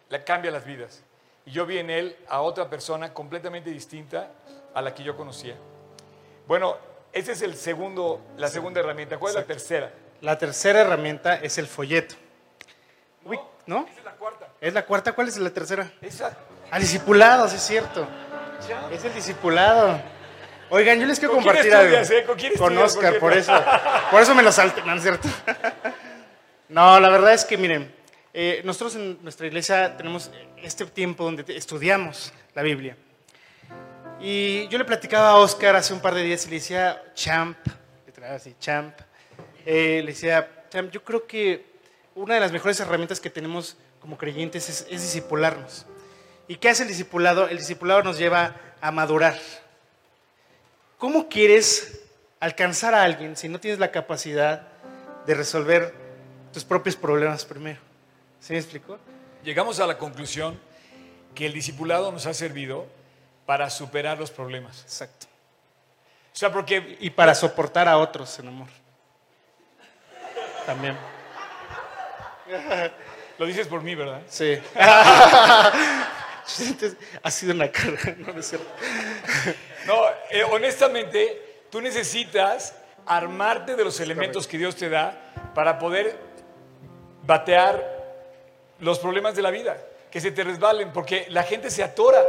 le cambia las vidas. Y yo vi en él a otra persona completamente distinta a la que yo conocía. Bueno, esa es el segundo, la segunda herramienta. ¿Cuál es la tercera? La tercera herramienta es el folleto. No, Esa es la cuarta. ¿Es la cuarta? ¿Cuál es la tercera? Esa. Al discipulado, sí es cierto. Es el discipulado. Oigan, yo les quiero compartir algo. Eh? ¿Con, Oscar, por eso. Por eso me lo salté, ¿no es cierto? no, la verdad es que, miren, eh, nosotros en nuestra iglesia tenemos este tiempo donde estudiamos la Biblia. Y yo le platicaba a Oscar hace un par de días y le decía, champ, le traía así, champ, eh, le decía, champ, yo creo que una de las mejores herramientas que tenemos como creyentes es, es discipularnos. ¿Y qué hace el discipulado? El discipulado nos lleva a madurar. ¿Cómo quieres alcanzar a alguien si no tienes la capacidad de resolver tus propios problemas primero? ¿Sí me explico? Llegamos a la conclusión que el discipulado nos ha servido para superar los problemas. Exacto. O sea, porque... Y para soportar a otros en amor. También. Lo dices por mí, ¿verdad? Sí. ha sido una carga, no es cierto. Eh, honestamente, tú necesitas armarte de los elementos que Dios te da para poder batear los problemas de la vida, que se te resbalen, porque la gente se atora.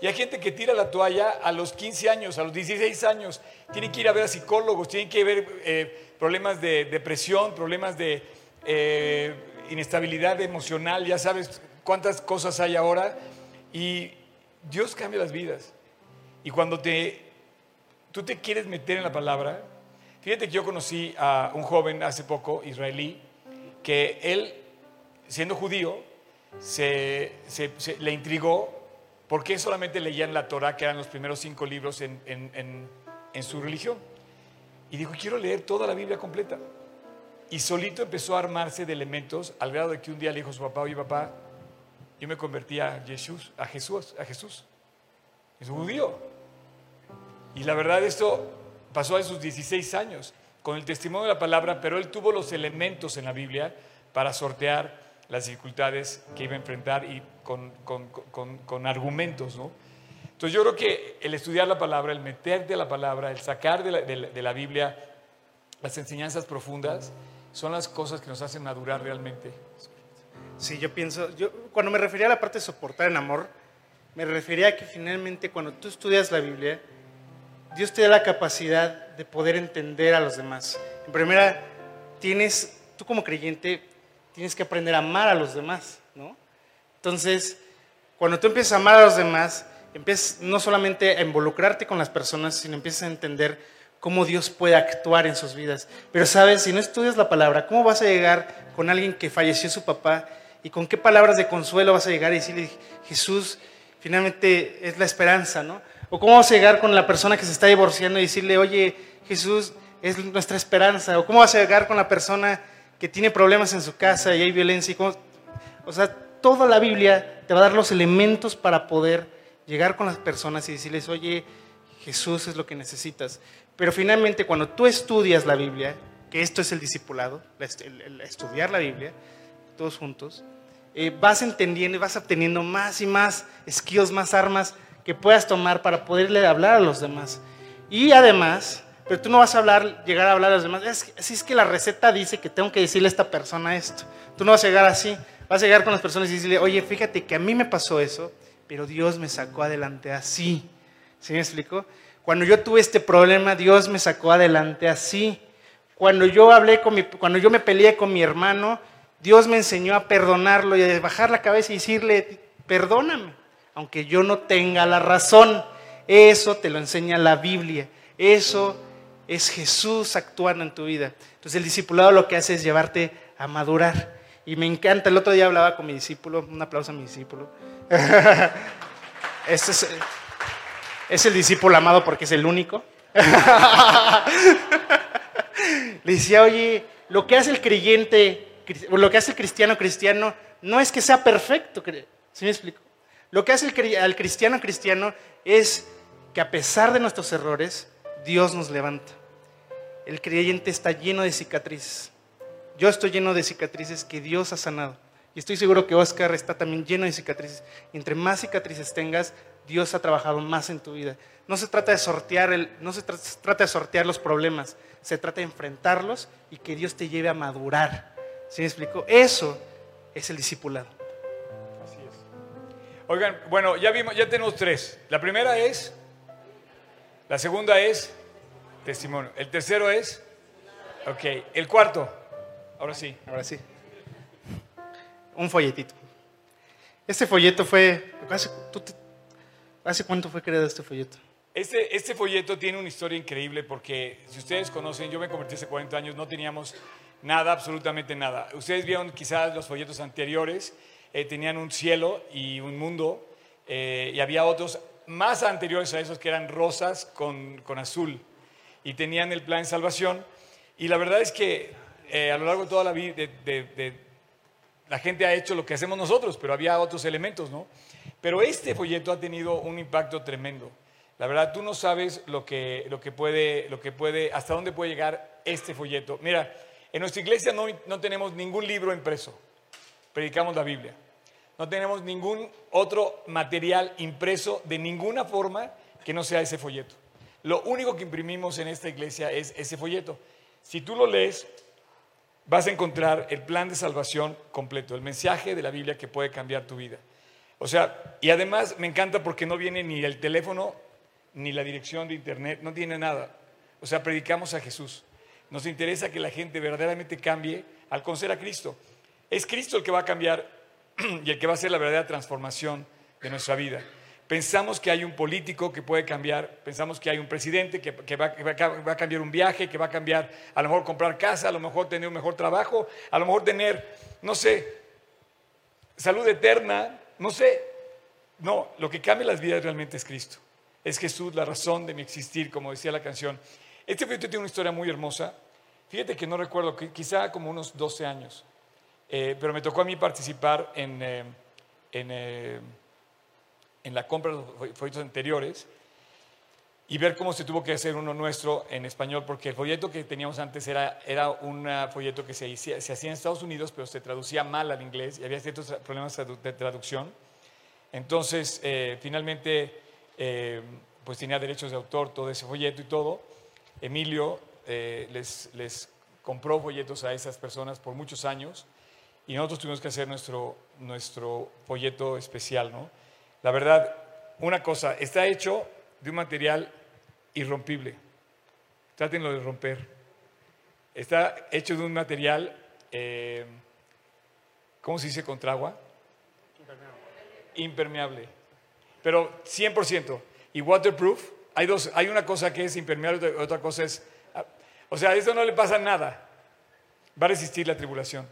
Y hay gente que tira la toalla a los 15 años, a los 16 años. Tienen que ir a ver a psicólogos, tienen que ver eh, problemas de depresión, problemas de eh, inestabilidad emocional. Ya sabes cuántas cosas hay ahora. Y Dios cambia las vidas. Y cuando te, tú te quieres meter en la palabra, fíjate que yo conocí a un joven hace poco, israelí, que él, siendo judío, se, le intrigó por qué solamente leían la Torah, que eran los primeros cinco libros en, en su religión. Y dijo, quiero leer toda la Biblia completa. Y solito empezó a armarse de elementos al grado de que un día le dijo a su papá, oye papá, yo me convertí a Jesús, a Jesús, a Jesús. Es judío. Y la verdad esto pasó a sus 16 años con el testimonio de la palabra, pero él tuvo los elementos en la Biblia para sortear las dificultades que iba a enfrentar y con, argumentos, ¿no? Entonces yo creo que el estudiar la palabra, el meterte a la palabra, el sacar de la, de la Biblia las enseñanzas profundas, son las cosas que nos hacen madurar realmente. Sí, yo pienso, yo cuando me refería a la parte de soportar en amor, me refería a que finalmente cuando tú estudias la Biblia, Dios te da la capacidad de poder entender a los demás. En primera, tienes, tú como creyente, tienes que aprender a amar a los demás, ¿no? Entonces, cuando tú empiezas a amar a los demás, empiezas no solamente a involucrarte con las personas, sino empiezas a entender cómo Dios puede actuar en sus vidas. Pero sabes, si no estudias la palabra, ¿cómo vas a llegar con alguien que falleció su papá y con qué palabras de consuelo vas a llegar y decirle, Jesús, finalmente es la esperanza, ¿no? O cómo vas a llegar con la persona que se está divorciando y decirle, oye, Jesús es nuestra esperanza. O cómo vas a llegar con la persona que tiene problemas en su casa y hay violencia. Y O sea, toda la Biblia te va a dar los elementos para poder llegar con las personas y decirles, oye, Jesús es lo que necesitas. Pero finalmente, cuando tú estudias la Biblia, que esto es el discipulado, estudiar la Biblia, todos juntos, eh, vas entendiendo y vas obteniendo más y más skills, más armas que puedas tomar para poderle hablar a los demás. Y además, pero tú no vas a hablar, llegar a hablar a los demás. Es, así es que la receta dice que tengo que decirle a esta persona esto. Tú no vas a llegar así. Vas a llegar con las personas y decirle, oye, fíjate que a mí me pasó eso, pero Dios me sacó adelante así. ¿Sí me explico? Cuando yo tuve este problema, Dios me sacó adelante así. Cuando yo hablé con mi, cuando yo me peleé con mi hermano, Dios me enseñó a perdonarlo y a bajar la cabeza y decirle, perdóname aunque yo no tenga la razón. Eso te lo enseña la Biblia. Eso es Jesús actuando en tu vida. Entonces el discipulado lo que hace es llevarte a madurar. Y me encanta, el otro día hablaba con mi discípulo, un aplauso a mi discípulo. este es, el discípulo amado porque es el único. Le decía, oye, lo que hace el creyente, lo que hace el cristiano cristiano, no es que sea perfecto. ¿Sí me explico? Lo que hace al cristiano cristiano es que a pesar de nuestros errores, Dios nos levanta. El creyente está lleno de cicatrices. Yo estoy lleno de cicatrices que Dios ha sanado. Y estoy seguro que Oscar está también lleno de cicatrices. entre más cicatrices tengas, Dios ha trabajado más en tu vida. No se trata de sortear, el, no se trata de sortear los problemas, se trata de enfrentarlos y que Dios te lleve a madurar. ¿Sí me explico? Eso es el discipulado. Oigan, bueno, ya vimos, ya tenemos tres. La primera es, la segunda es testimonio. El tercero es, ok. El cuarto, ahora sí. Ahora sí. Un folletito. Este folleto fue, ¿hace, ¿hace cuánto fue creado este folleto? Este, este folleto tiene una historia increíble porque si ustedes conocen, yo me convertí hace 40 años, no teníamos nada, absolutamente nada. Ustedes vieron quizás los folletos anteriores eh, tenían un cielo y un mundo, eh, y había otros más anteriores a esos que eran rosas con, con azul, y tenían el plan de salvación. Y la verdad es que eh, a lo largo de toda la vida, la gente ha hecho lo que hacemos nosotros, pero había otros elementos, ¿no? Pero este folleto ha tenido un impacto tremendo. La verdad, tú no sabes lo que, lo que, puede, lo que puede, hasta dónde puede llegar este folleto. Mira, en nuestra iglesia no, no tenemos ningún libro impreso, predicamos la Biblia. No tenemos ningún otro material impreso de ninguna forma que no sea ese folleto. Lo único que imprimimos en esta iglesia es ese folleto. Si tú lo lees, vas a encontrar el plan de salvación completo, el mensaje de la Biblia que puede cambiar tu vida. O sea, y además me encanta porque no viene ni el teléfono ni la dirección de internet, no tiene nada. O sea, predicamos a Jesús. Nos interesa que la gente verdaderamente cambie al conocer a Cristo. Es Cristo el que va a cambiar y el que va a hacer la verdadera transformación de nuestra vida. Pensamos que hay un político que puede cambiar, pensamos que hay un presidente que, va, a cambiar un viaje, que va a cambiar, a lo mejor comprar casa, a lo mejor tener un mejor trabajo, a lo mejor tener, no sé, salud eterna, no sé. No, lo que cambia las vidas realmente es Cristo. Es Jesús la razón de mi existir, como decía la canción. Este proyecto tiene una historia muy hermosa. Fíjate que no recuerdo, quizá como unos 12 años. Eh, pero me tocó a mí participar en, eh, eh, en, la compra de los folletos anteriores y ver cómo se tuvo que hacer uno nuestro en español, porque el folleto que teníamos antes era, era un folleto que se, se hacía en Estados Unidos, pero se traducía mal al inglés y había ciertos problemas de traducción. Entonces, finalmente, pues tenía derechos de autor todo ese folleto y todo. Emilio les, les compró folletos a esas personas por muchos años y nosotros tuvimos que hacer nuestro, nuestro folleto especial, ¿no? La verdad, una cosa, está hecho de un material irrompible. Trátenlo de romper. Está hecho de un material, eh, ¿cómo se dice contra agua? Impermeable. Pero 100%. Y waterproof, hay, dos, hay una cosa que es impermeable, otra cosa es... Ah, o sea, a esto no le pasa nada. Va a resistir la tribulación.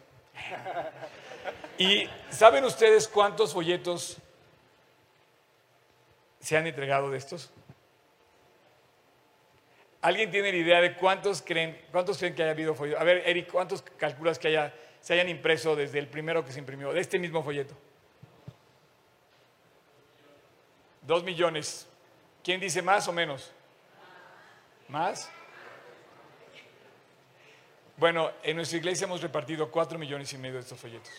¿Y saben ustedes cuántos folletos se han entregado de estos? ¿Alguien tiene la idea de cuántos creen, cuántos creen que haya habido folletos? A ver, Eric, ¿cuántos calculas que haya, se hayan impreso desde el primero que se imprimió, de este mismo folleto? Dos millones. ¿Quién dice más o menos? ¿Más? Bueno, en nuestra iglesia hemos repartido cuatro millones y medio de estos folletos.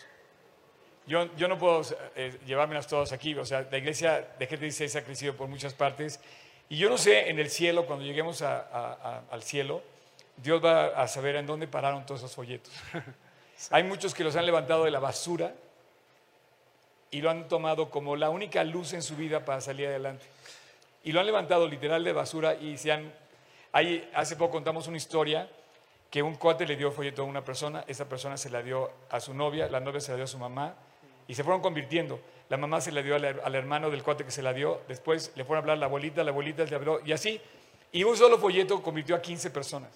Yo, yo no puedo eh, llevármelas todas aquí, o sea, la iglesia de gente dice se ha crecido por muchas partes y yo no sé en el cielo, cuando lleguemos al cielo, Dios va a saber en dónde pararon todos esos folletos. Hay muchos que los han levantado de la basura y lo han tomado como la única luz en su vida para salir adelante. Y lo han levantado literal de basura y se han... Ahí, hace poco contamos una historia que un cuate le dio folleto a una persona, esa persona se la dio a su novia, la novia se la dio a su mamá y se fueron convirtiendo. La mamá se la dio al, hermano del cuate que se la dio, después le fueron a hablar a la abuelita, la abuelita le habló y así. Y un solo folleto convirtió a 15 personas.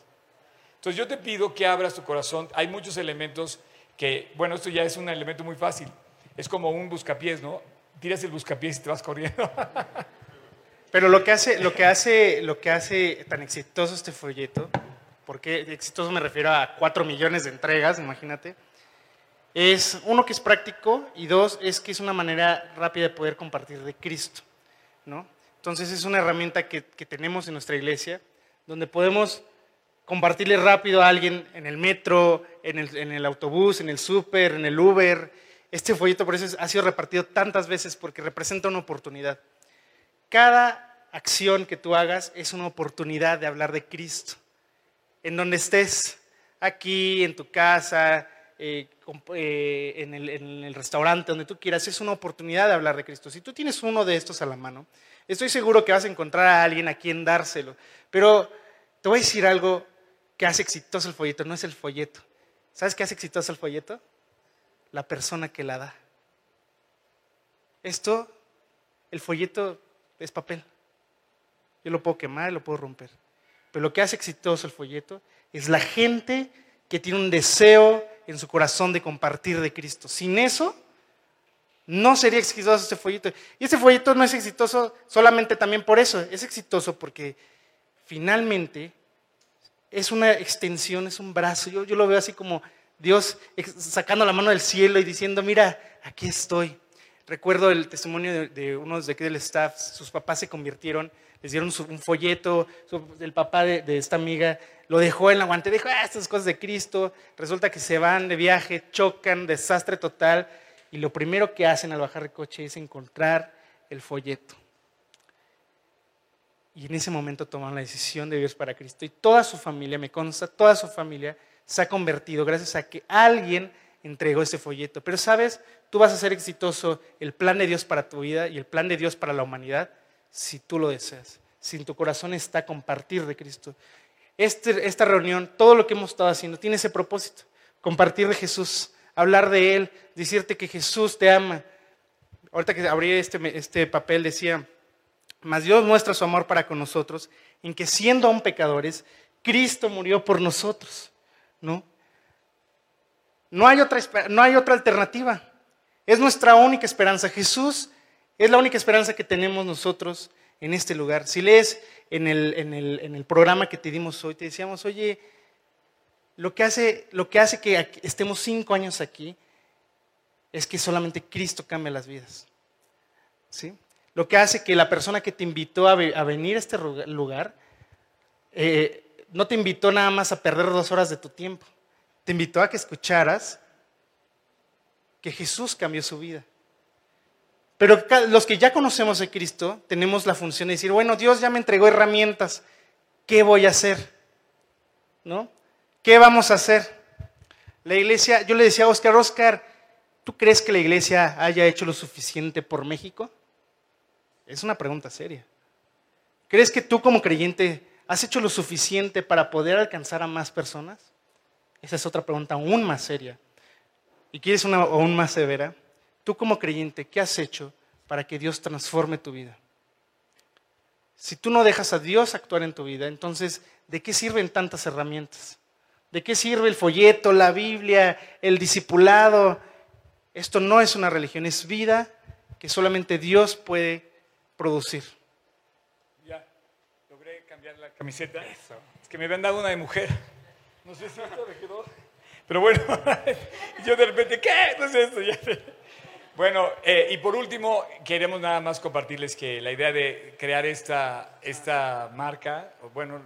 Entonces yo te pido que abras tu corazón. Hay muchos elementos que, bueno, esto ya es un elemento muy fácil. Es como un buscapiés, ¿no? Tiras el buscapiés y te vas corriendo. Pero lo que hace, lo que hace, lo que hace tan exitoso este folleto, porque exitoso me refiero a 4 millones de entregas, imagínate es uno que es práctico y dos es que es una manera rápida de poder compartir de Cristo, ¿no? Entonces es una herramienta que, tenemos en nuestra iglesia donde podemos compartirle rápido a alguien en el metro, en el, autobús, en el súper, en el Uber. Este folleto por eso ha sido repartido tantas veces porque representa una oportunidad. Cada acción que tú hagas es una oportunidad de hablar de Cristo. En donde estés, aquí, en tu casa, eh, eh, en, el, restaurante, donde tú quieras, es una oportunidad de hablar de Cristo. Si tú tienes uno de estos a la mano, estoy seguro que vas a encontrar a alguien a quien dárselo. Pero te voy a decir algo que hace exitoso el folleto, no es el folleto. ¿Sabes qué hace exitoso el folleto? La persona que la da. Esto, el folleto es papel. Yo lo puedo quemar, lo puedo romper. Pero lo que hace exitoso el folleto es la gente que tiene un deseo en su corazón de compartir de Cristo. Sin eso, no sería exitoso este folleto. Y este folleto no es exitoso solamente también por eso, es exitoso porque finalmente es una extensión, es un brazo. Yo, yo lo veo así como Dios sacando la mano del cielo y diciendo, mira, aquí estoy. Recuerdo el testimonio de, de unos de aquí del staff, sus papás se convirtieron, les dieron un folleto, el papá de, esta amiga lo dejó en la guante, dijo, ah, estas cosas de Cristo, resulta que se van de viaje, chocan, desastre total, y lo primero que hacen al bajar el coche es encontrar el folleto. Y en ese momento toman la decisión de vivir para Cristo. Y toda su familia, me consta, toda su familia se ha convertido gracias a que alguien entregó ese folleto. Pero sabes, tú vas a ser exitoso el plan de Dios para tu vida y el plan de Dios para la humanidad si tú lo deseas. Si en tu corazón está compartir de Cristo. Este, esta reunión, todo lo que hemos estado haciendo, tiene ese propósito, compartir de Jesús, hablar de Él, decirte que Jesús te ama. Ahorita que abrí este, este papel decía, mas Dios muestra su amor para con nosotros en que siendo aún pecadores, Cristo murió por nosotros, ¿no? No hay otra, no hay otra alternativa. Es nuestra única esperanza. Jesús es la única esperanza que tenemos nosotros en este lugar. Si lees en el, en el, en el programa que te dimos hoy, te decíamos, oye, lo que hace, lo que, hace que estemos cinco años aquí es que solamente Cristo cambia las vidas. ¿Sí? Lo que hace que la persona que te invitó a, venir a este lugar eh, no te invitó nada más a perder dos horas de tu tiempo, te invitó a que escucharas que Jesús cambió su vida. Pero los que ya conocemos a Cristo tenemos la función de decir, bueno, Dios ya me entregó herramientas, ¿qué voy a hacer? ¿No? ¿Qué vamos a hacer? La iglesia, yo le decía a Oscar, Oscar, ¿tú crees que la iglesia haya hecho lo suficiente por México? Es una pregunta seria. ¿Crees que tú como creyente has hecho lo suficiente para poder alcanzar a más personas? Esa es otra pregunta aún más seria. ¿Y quieres una aún más severa? Tú como creyente, ¿qué has hecho para que Dios transforme tu vida? Si tú no dejas a Dios actuar en tu vida, entonces, ¿de qué sirven tantas herramientas? ¿De qué sirve el folleto, la Biblia, el discipulado? Esto no es una religión, es vida que solamente Dios puede producir. Ya, logré cambiar la camiseta. Es que me habían dado una de mujer. No sé si esto quedó. Pero bueno, yo de repente, ¿qué? No sé esto. Ya. Bueno, eh, y por último, queremos nada más compartirles que la idea de crear esta, esta marca, bueno,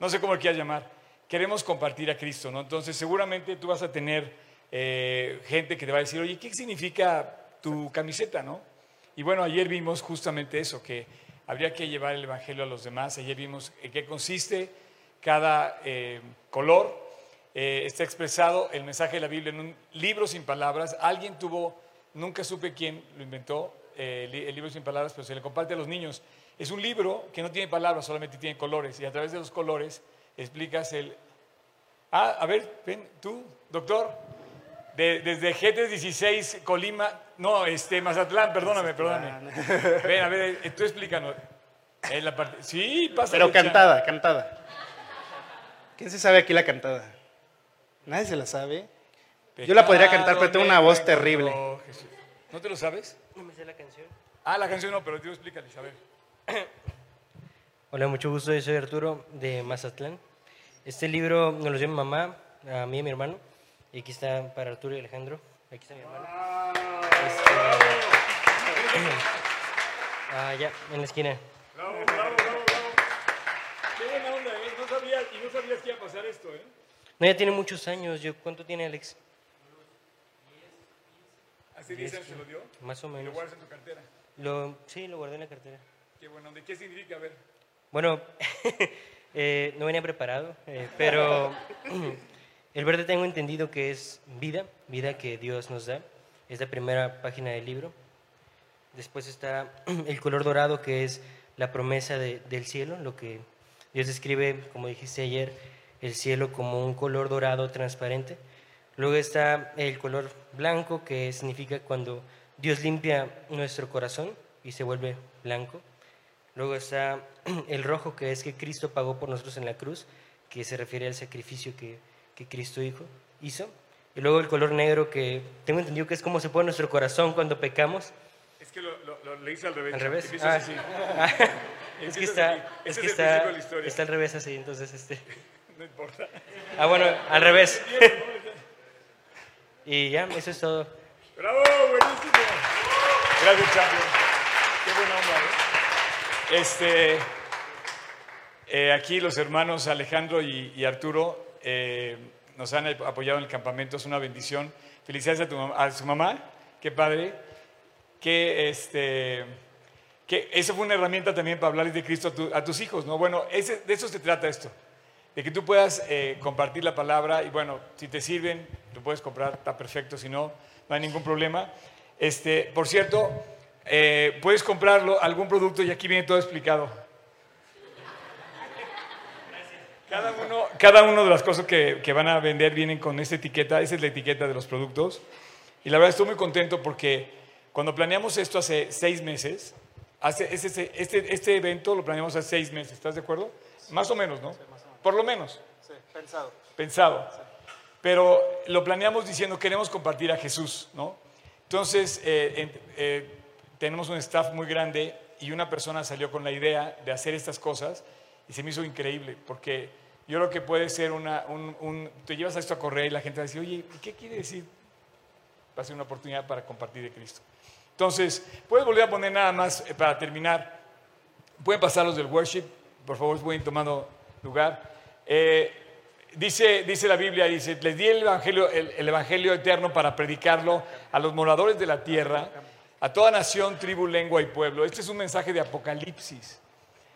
no sé cómo lo quieras llamar, queremos compartir a Cristo, ¿no? Entonces, seguramente tú vas a tener eh, gente que te va a decir, oye, ¿qué significa tu camiseta, no? Y bueno, ayer vimos justamente eso, que habría que llevar el Evangelio a los demás. Ayer vimos en qué consiste cada eh, color. está expresado el mensaje de la Biblia en un libro sin palabras. Alguien tuvo Nunca supe quién lo inventó, eh, el libro sin palabras, pero se le comparte a los niños. Es un libro que no tiene palabras, solamente tiene colores. Y a través de los colores explicas el... Ah, a ver, ven, tú, doctor. desde G316, Colima, no, este, Mazatlán, perdóname, perdóname. Ven, a ver, eh, tú explícanos. En la parte, sí, pasa. Pero cantada, cantada. ¿Quién se sabe aquí la cantada? Nadie se la sabe. Yo la podría cantar, pero tengo una voz terrible. ¿No te lo sabes? No me sé la canción. Ah, la canción no, pero tú explícale, a ver. Hola, mucho gusto. Yo soy Arturo de Mazatlán. Este libro nos lo dio mi mamá, a mí y a mi hermano. Y aquí está para Arturo y Alejandro. Aquí está mi hermano. Este, ah, ya, en la esquina. Bravo, bravo, bravo, bravo. Qué buena onda, ¿eh? No sabías, y no sabías que iba a pasar esto, ¿eh? No, ya tiene muchos años. Yo, ¿Cuánto tiene Alex? ¿Hace 10 años se lo dio? Más o menos. ¿Lo guardas en tu cartera? Lo, sí, lo guardé en la cartera. Qué bueno. ¿De qué significa? A ver. Bueno, eh, no venía preparado, eh, pero el verde tengo entendido que es vida, vida que Dios nos da. Es la primera página del libro. Después está el color dorado, que es la promesa de, del cielo, lo que Dios describe, como dijiste ayer, el cielo como un color dorado transparente. Luego está el color blanco, que significa cuando Dios limpia nuestro corazón y se vuelve blanco. Luego está el rojo, que es que Cristo pagó por nosotros en la cruz, que se refiere al sacrificio que, que Cristo hizo, hizo. Y luego el color negro, que tengo entendido que es como se pone nuestro corazón cuando pecamos. Es que lo, lo, le hice al revés. ¿Al revés? Ah, sí. es que está, es que está, está al revés así, entonces este... No importa. Ah, bueno, al revés. Y ya, eso es todo. ¡Bravo! Buenísimo. Gracias, champion. Qué buena onda, ¿eh? Este, eh, aquí los hermanos Alejandro y, Arturo eh, nos han apoyado en el campamento, es una bendición. Felicidades a, tu, a su mamá, qué padre. Que, este, que eso fue una herramienta también para hablarles de Cristo a, tus hijos, ¿no? Bueno, de eso se trata esto de que tú puedas eh, compartir la palabra y bueno, si te sirven, lo puedes comprar, está perfecto, si no, no hay ningún problema. Este, por cierto, eh, puedes comprarlo, algún producto y aquí viene todo explicado. Cada uno, cada uno de las cosas que, que, van a vender vienen con esta etiqueta, esa es la etiqueta de los productos. Y la verdad estoy muy contento porque cuando planeamos esto hace seis meses, hace, este, este, este evento lo planeamos hace seis meses, ¿estás de acuerdo? Más o menos, ¿no? por lo menos. Sí, pensado. Pensado. Pero lo planeamos diciendo, queremos compartir a Jesús, ¿no? Entonces, eh, eh, tenemos un staff muy grande y una persona salió con la idea de hacer estas cosas y se me hizo increíble, porque yo creo que puede ser una, un, te llevas a esto a correr y la gente va a decir, oye, ¿qué quiere decir? Va a ser una oportunidad para compartir de Cristo. Entonces, puedes volver a poner nada más eh, para terminar. Pueden pasar los del worship, por favor, pueden tomando lugar. Eh, dice, dice la Biblia, dice, les di el evangelio, el, evangelio eterno para predicarlo a los moradores de la tierra, a toda nación, tribu, lengua y pueblo. Este es un mensaje de Apocalipsis.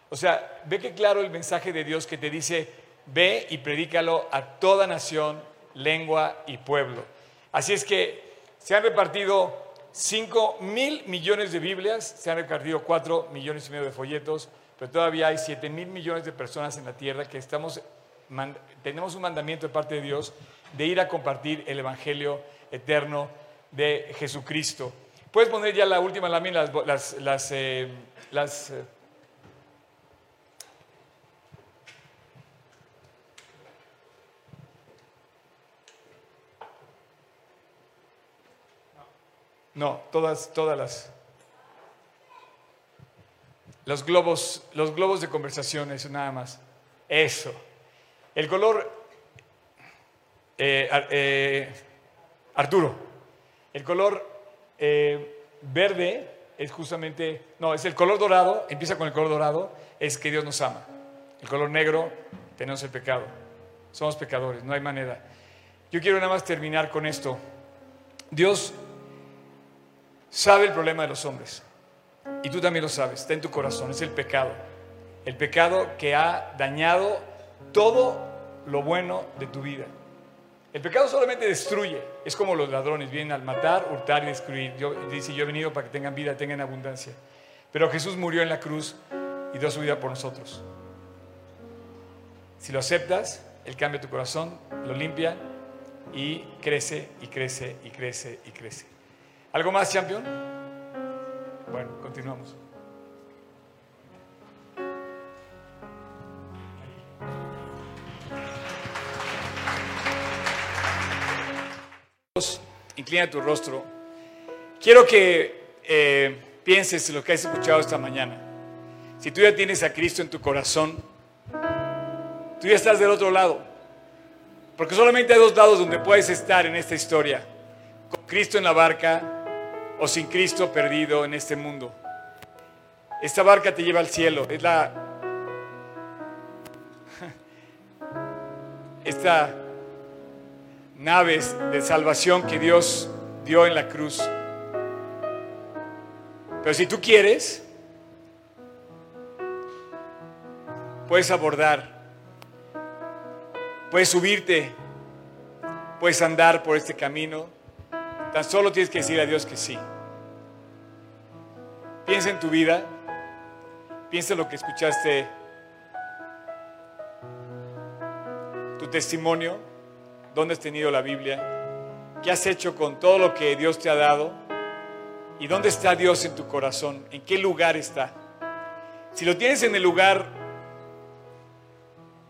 O sea, ve que claro el mensaje de Dios que te dice, ve y predícalo a toda nación, lengua y pueblo. Así es que se han repartido 5 mil millones de Biblias, se han repartido 4 millones y medio de folletos, pero todavía hay 7 mil millones de personas en la tierra que estamos, tenemos un mandamiento de parte de Dios de ir a compartir el Evangelio eterno de Jesucristo. Puedes poner ya la última lámina, las, las, eh, eh, No, todas, todas las. Los globos, los globos de conversación, eso nada más. Eso. El color. Eh, eh, Arturo, el color eh, verde es justamente. No, es el color dorado, empieza con el color dorado, es que Dios nos ama. El color negro, tenemos el pecado. Somos pecadores, no hay manera. Yo quiero nada más terminar con esto. Dios sabe el problema de los hombres. Y tú también lo sabes, está en tu corazón, es el pecado. El pecado que ha dañado todo lo bueno de tu vida. El pecado solamente destruye, es como los ladrones, vienen al matar, hurtar y destruir. Yo, dice, yo he venido para que tengan vida, tengan abundancia. Pero Jesús murió en la cruz y dio su vida por nosotros. Si lo aceptas, Él cambia tu corazón, lo limpia y crece y crece y crece y crece. ¿Algo más, champion? Bueno, continuamos. Inclina tu rostro. Quiero que eh, pienses en lo que has escuchado esta mañana. Si tú ya tienes a Cristo en tu corazón, tú ya estás del otro lado. Porque solamente hay dos lados donde puedes estar en esta historia. Con Cristo en la barca o sin Cristo perdido en este mundo. Esta barca te lleva al cielo, es la... Esta nave de salvación que Dios dio en la cruz. Pero si tú quieres, puedes abordar, puedes subirte, puedes andar por este camino Tan solo tienes que decir a Dios que sí. Piensa en tu vida. Piensa en lo que escuchaste. Tu testimonio. ¿Dónde has tenido la Biblia? ¿Qué has hecho con todo lo que Dios te ha dado? ¿Y dónde está Dios en tu corazón? ¿En qué lugar está? Si lo tienes en el lugar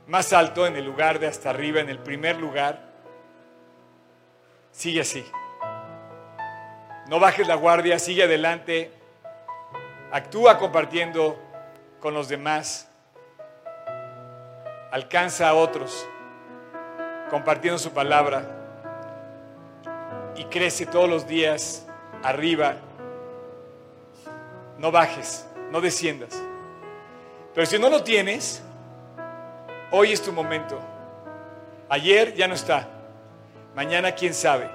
más alto, en el lugar de hasta arriba, en el primer lugar, sigue así. No bajes la guardia, sigue adelante, actúa compartiendo con los demás, alcanza a otros compartiendo su palabra y crece todos los días arriba. No bajes, no desciendas. Pero si no lo tienes, hoy es tu momento. Ayer ya no está. Mañana quién sabe.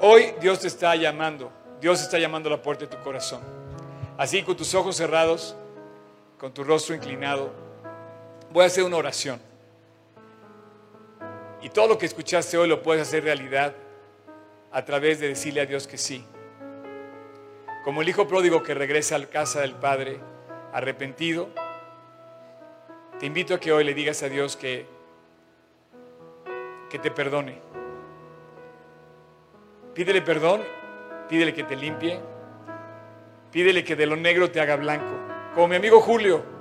Hoy Dios te está llamando. Dios está llamando a la puerta de tu corazón. Así con tus ojos cerrados, con tu rostro inclinado, voy a hacer una oración. Y todo lo que escuchaste hoy lo puedes hacer realidad a través de decirle a Dios que sí. Como el hijo pródigo que regresa a la casa del Padre arrepentido, te invito a que hoy le digas a Dios que, que te perdone Pídele perdón, pídele que te limpie, pídele que de lo negro te haga blanco, como mi amigo Julio.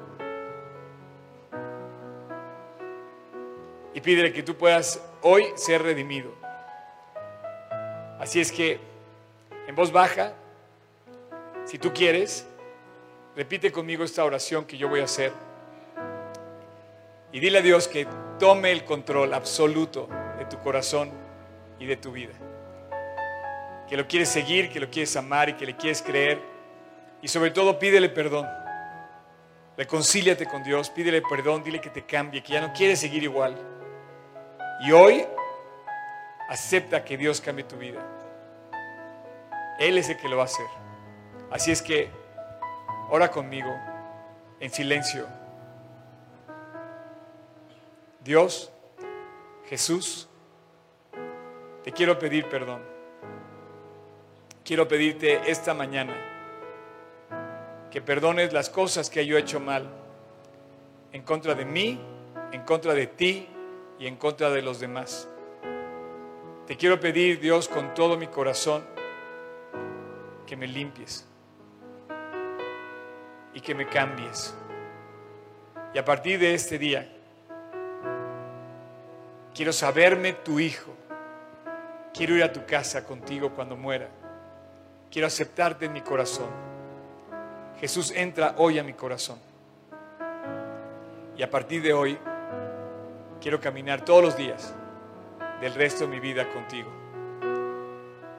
Y pídele que tú puedas hoy ser redimido. Así es que, en voz baja, si tú quieres, repite conmigo esta oración que yo voy a hacer. Y dile a Dios que tome el control absoluto de tu corazón y de tu vida que lo quieres seguir, que lo quieres amar y que le quieres creer. Y sobre todo pídele perdón. Reconcíliate con Dios, pídele perdón, dile que te cambie, que ya no quieres seguir igual. Y hoy acepta que Dios cambie tu vida. Él es el que lo va a hacer. Así es que ora conmigo en silencio. Dios, Jesús, te quiero pedir perdón quiero pedirte esta mañana que perdones las cosas que yo he hecho mal en contra de mí, en contra de ti y en contra de los demás. Te quiero pedir, Dios, con todo mi corazón, que me limpies y que me cambies. Y a partir de este día, quiero saberme tu hijo. Quiero ir a tu casa contigo cuando muera. Quiero aceptarte en mi corazón. Jesús entra hoy a mi corazón. Y a partir de hoy, quiero caminar todos los días del resto de mi vida contigo.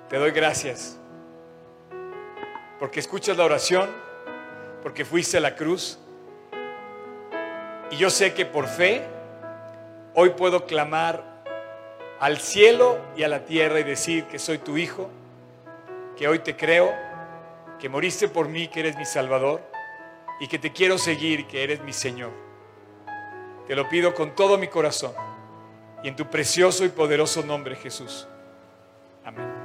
Te doy gracias porque escuchas la oración, porque fuiste a la cruz. Y yo sé que por fe hoy puedo clamar al cielo y a la tierra y decir que soy tu hijo, que hoy te creo, que moriste por mí, que eres mi Salvador y que te quiero seguir, que eres mi Señor. Te lo pido con todo mi corazón y en tu precioso y poderoso nombre, Jesús. Amén.